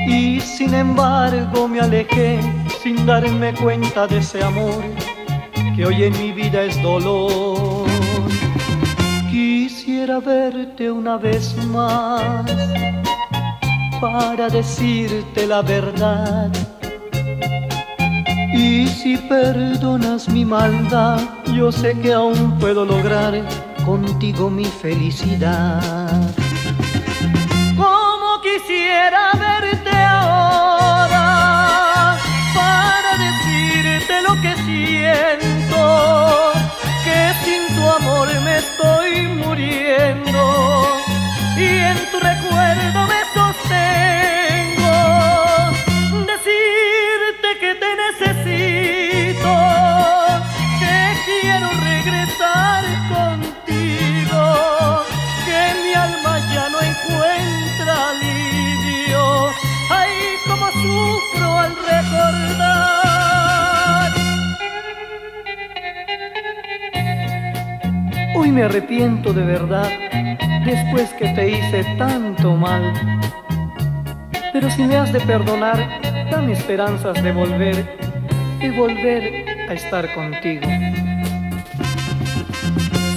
Y sin embargo me alejé sin darme cuenta de ese amor que hoy en mi vida es dolor. Quisiera verte una vez más para decirte la verdad. Y si perdonas mi maldad, yo sé que aún puedo lograr contigo mi felicidad. Como quisiera verte estoy muriendo y en tu recuerdo me sostengo. Decirte que te necesito, que quiero regresar contigo, que mi alma ya no encuentra alivio. Ay, como sufro al recordar. Me arrepiento de verdad, después que te hice tanto mal. Pero si me has de perdonar, dame esperanzas de volver, de volver a estar contigo.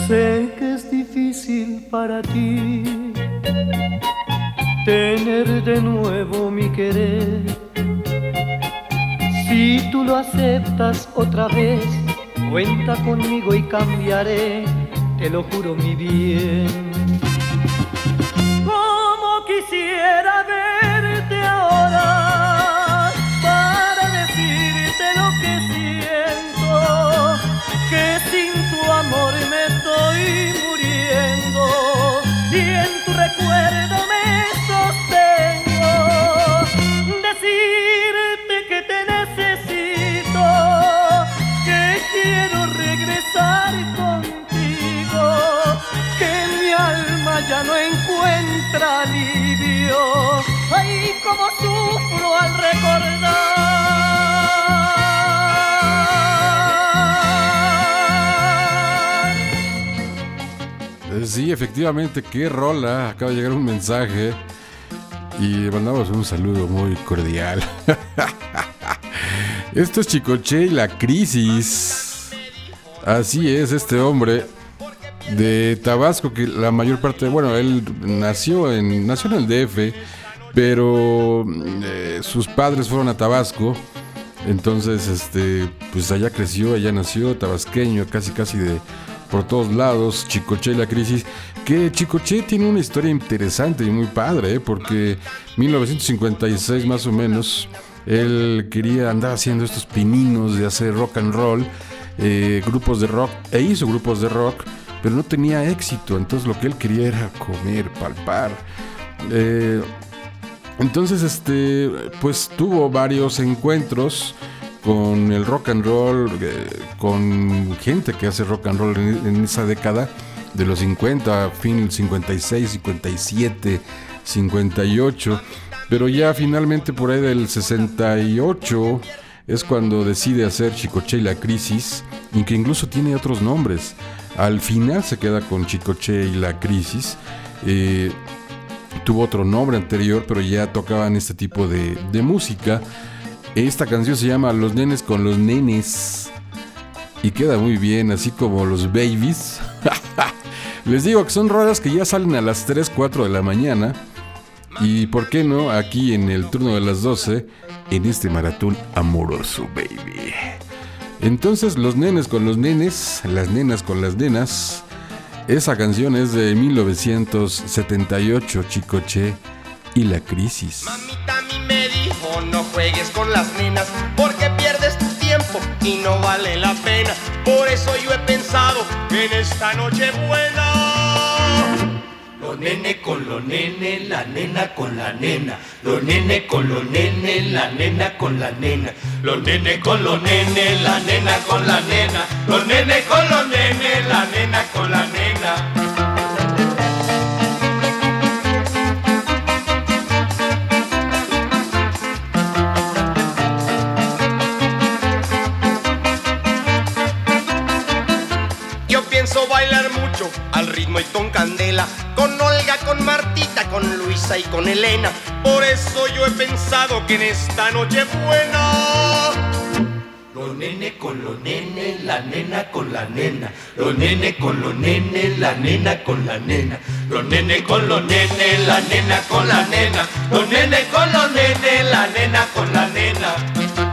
Sé que es difícil para ti tener de nuevo mi querer. Si tú lo aceptas otra vez, cuenta conmigo y cambiaré, te lo juro mi bien. Como quisiera verte ya no encuentra alivio. Ay, como sufro al recordar. Sí, efectivamente, qué rola. Acaba de llegar un mensaje y mandamos un saludo muy cordial. <laughs> Esto es Chicoche y la crisis. Así es, este hombre de Tabasco, que la mayor parte, bueno, él nació en, nació en el DF, pero eh, sus padres fueron a Tabasco. Entonces, este, pues allá creció, allá nació, tabasqueño, casi casi de por todos lados, Chicoche y la crisis. Que Chicoche tiene una historia interesante y muy padre, ¿eh? porque 1956 más o menos, él quería andar haciendo estos pininos de hacer rock and roll, eh, grupos de rock, e hizo grupos de rock, pero no tenía éxito, entonces lo que él quería era comer, palpar. Eh, entonces, este, pues tuvo varios encuentros con el rock and roll, eh, con gente que hace rock and roll en, esa década de los 50, fin 56, 57, 58. Pero ya finalmente por ahí del 68 es cuando decide hacer Chicoche y la crisis, y que incluso tiene otros nombres. Al final se queda con Chicoche y la crisis. Eh, tuvo otro nombre anterior, pero ya tocaban este tipo de, música. Esta canción se llama Los nenes con los nenes. Y queda muy bien, así como los babies. <laughs> Les digo que son rolas que ya salen a las 3, 4 de la mañana. Y por qué no, aquí en el turno de las 12, en este maratón amoroso, baby. Entonces, los nenes con los nenes, las nenas con las nenas. Esa canción es de 1978, Chicoche y la crisis. Mamita a mí me dijo no juegues con las nenas porque pierdes tu tiempo y no vale la pena. Por eso yo he pensado en esta noche buena. Los nene con los nene, la nena con la nena. Los nene con los nene, la nena con la nena. Los nene con los nene, la nena con la nena. Los nene con los nene, la nena con la nena. Yo pienso al ritmo y con candela, con Olga, con Martita, con Luisa y con Elena. Por eso yo he pensado que en esta noche buena. Los nene con los nene, la nena con la nena. Los nene con los nene, la nena con la nena. Los nene con los nene, la nena con la nena. Los nene con los nene, la nena con la nena.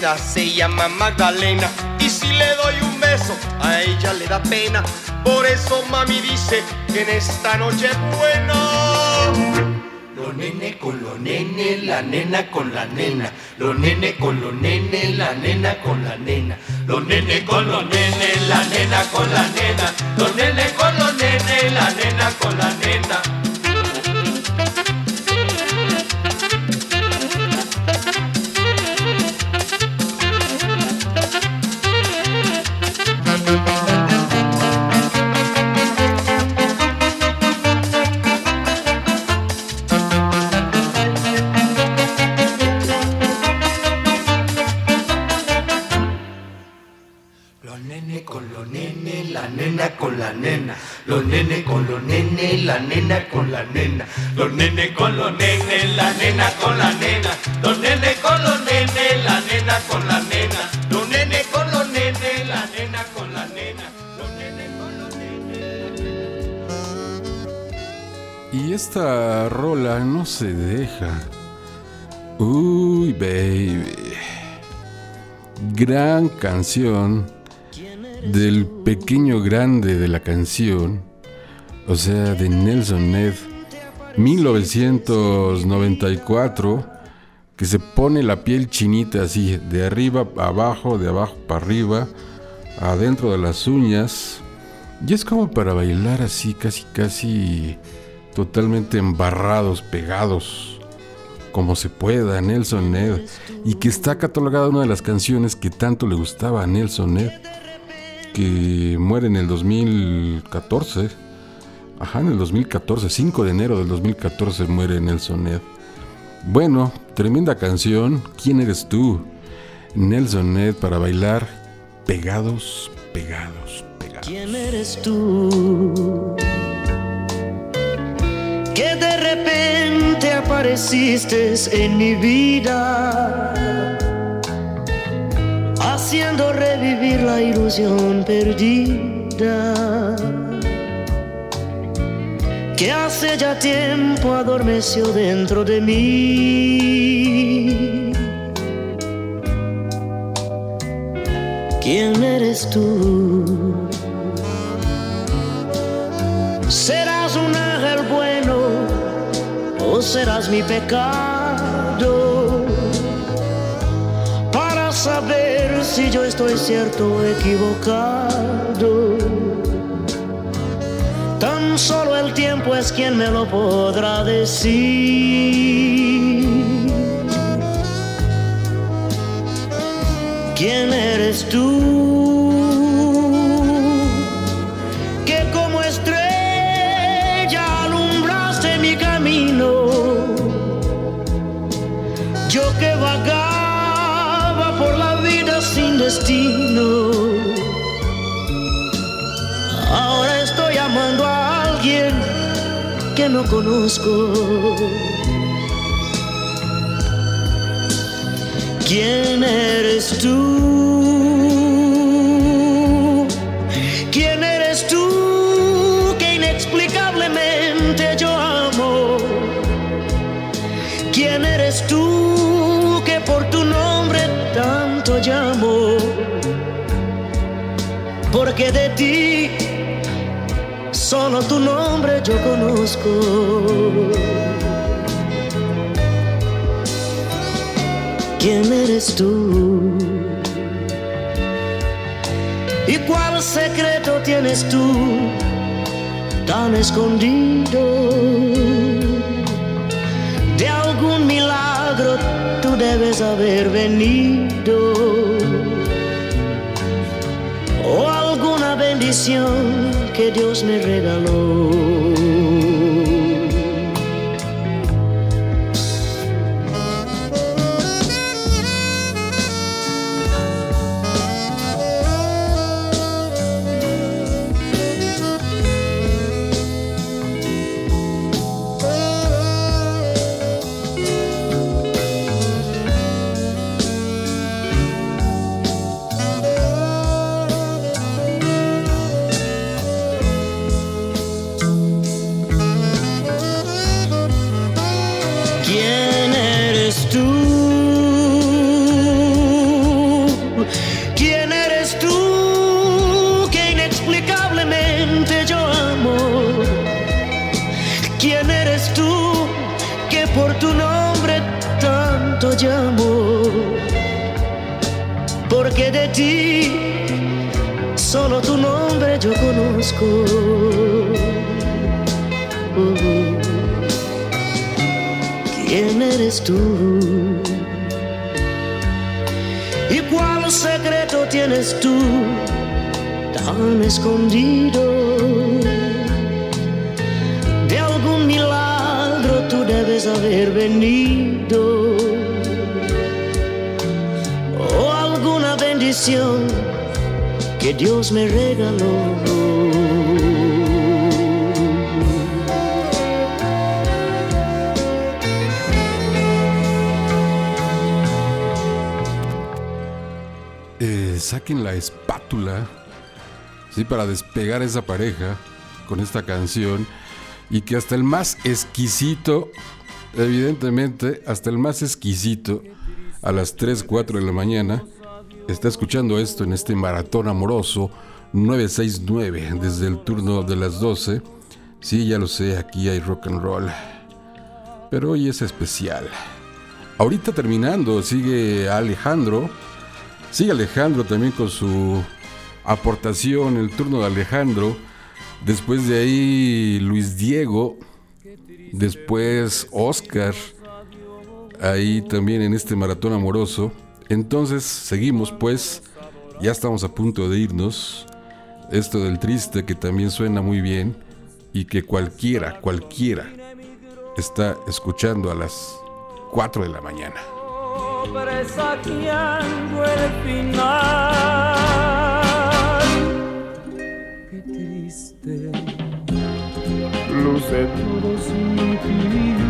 Se llama Magdalena y si le doy un beso a ella le da pena. Por eso mami dice que en esta noche buena. Los nene con los nene, la nena con la nena. Los nene con los nene, la nena con la nena. Los nene con los nene, la nena con la nena. Los nene con los nene, la nena con la nena. Los nene con los nene, la nena con la nena. Los nene con los nene, la nena con la nena. Los nene con los nene, la nena con la nena. Los nene con los Y esta rola no se deja. Uy, baby. Gran canción del pequeño grande de la canción, o sea, de Nelson Ned, 1994, que se pone la piel chinita así, de arriba abajo, de abajo para arriba, adentro de las uñas, y es como para bailar así, casi, casi totalmente embarrados, pegados, como se pueda, Nelson Ned, y que está catalogada una de las canciones que tanto le gustaba a Nelson Ned, que muere en el 2014. Ajá, en el 2014, 5 de enero del 2014 muere Nelson Ned. Bueno, tremenda canción. ¿Quién eres tú? Nelson Ned para bailar pegados, pegados, pegados. ¿Quién eres tú? Que de repente apareciste en mi vida, haciendo revivir la ilusión perdida. Que hace ya tiempo adormeció dentro de mí. ¿Quién eres tú? ¿Serás un ángel bueno o serás mi pecado? Para saber si yo estoy cierto o equivocado. Tan solo el tiempo es quien me lo podrá decir. ¿Quién eres tú? Que como estrella alumbraste mi camino. Yo que vagaba por la vida sin destino. Amando a alguien que no conozco. ¿Quién eres tú? ¿Quién eres tú que inexplicablemente yo amo? ¿Quién eres tú que por tu nombre tanto llamo? Porque de ti solo tu nombre yo conozco. ¿Quién eres tú? ¿Y cuál secreto tienes tú tan escondido? De algún milagro tú debes haber venido. Que Dios me regaló. De ti solo tu nombre yo conozco. Oh. ¿Quién eres tú? ¿Y cuál secreto tienes tú tan escondido? De algún milagro tú debes haber venido. Que Dios me regaló. Eh, saquen la espátula, sí, para despegar esa pareja con esta canción y que hasta el más exquisito, evidentemente, hasta el más exquisito, a las 3, 4 de la mañana, está escuchando esto en este maratón amoroso 969 desde el turno de las 12. Sí, ya lo sé, aquí hay rock and roll, pero hoy es especial. Ahorita terminando, sigue Alejandro. Sigue Alejandro también con su aportación, el turno de Alejandro. Después de ahí Luis Diego. Después Oscar. Ahí también en este maratón amoroso. Entonces seguimos pues, ya estamos a punto de irnos. Esto del triste que también suena muy bien y que cualquiera, cualquiera está escuchando a las 4 de la mañana. Qué triste luce todo sin.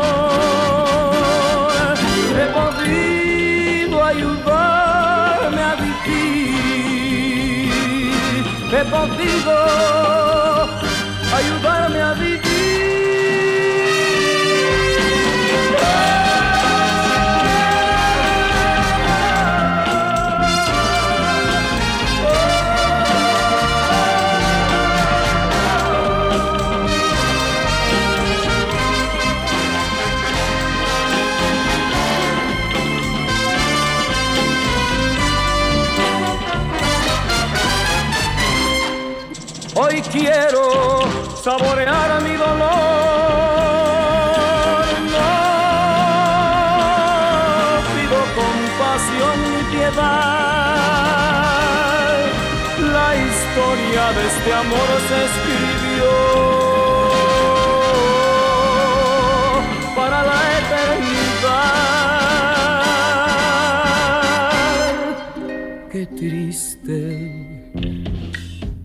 ayudarme a vivir. He podido ayudarme a vivir. Quiero saborear mi dolor. No pido compasión ni piedad. La historia de este amor se escribió para la eternidad. Qué triste.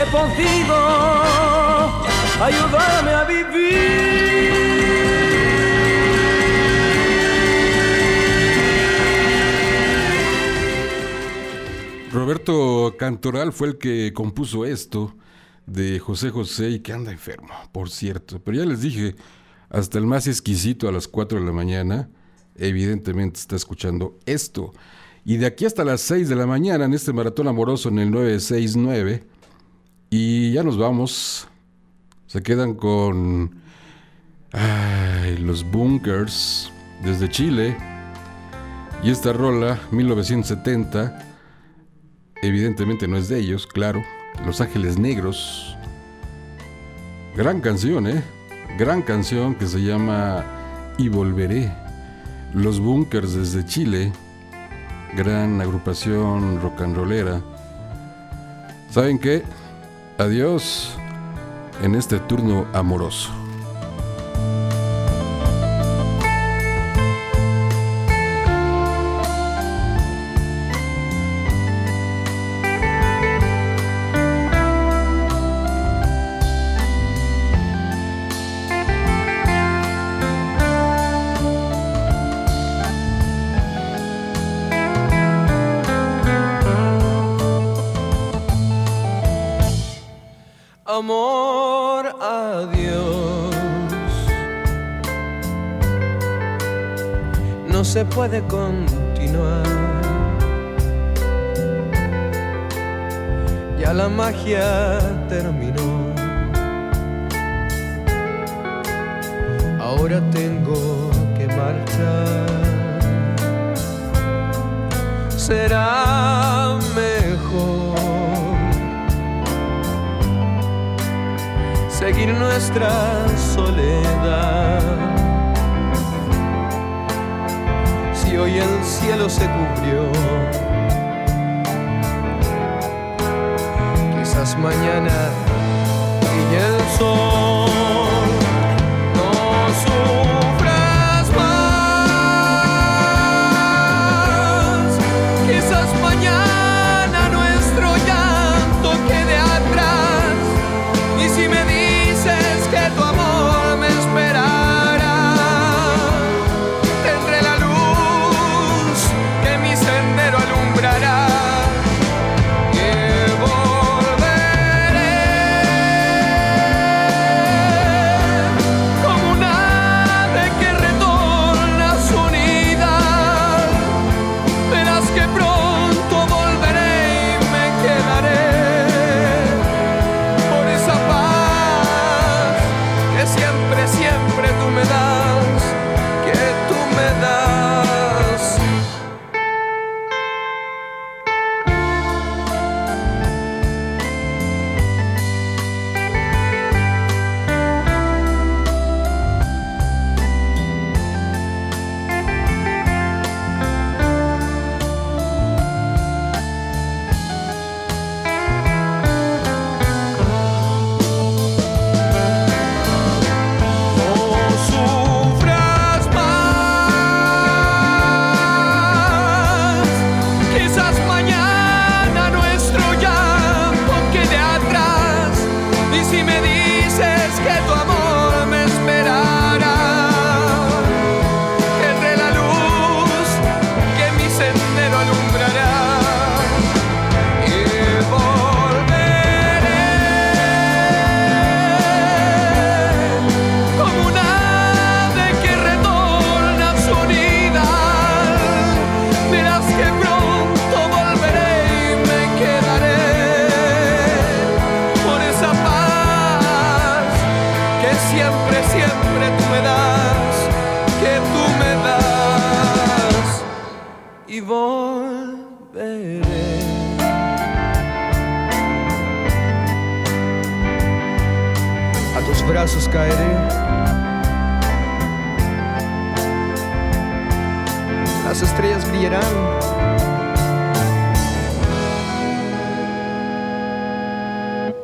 he podido ayudarme a vivir. Roberto Cantoral fue el que compuso esto de José José y que anda enfermo, por cierto. Pero ya les dije, hasta el más exquisito a las 4 de la mañana, evidentemente está escuchando esto. Y de aquí hasta las 6 de la mañana en este maratón amoroso en el 969. Y ya nos vamos. Se quedan con ay, los bunkers desde Chile. Y esta rola, 1970, evidentemente no es de ellos, claro. Los Ángeles Negros. Gran canción, ¿eh? Gran canción que se llama Y Volveré. Los Bunkers desde Chile. Gran agrupación rock and rollera. ¿Saben qué? Adiós en este turno amoroso. no se puede continuar. Ya la magia terminó. Ahora tengo que marchar. Será mejor seguir nuestra soledad y el cielo se cubrió. Quizás mañana y el sol.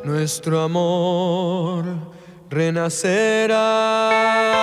Nuestro amor renacerá.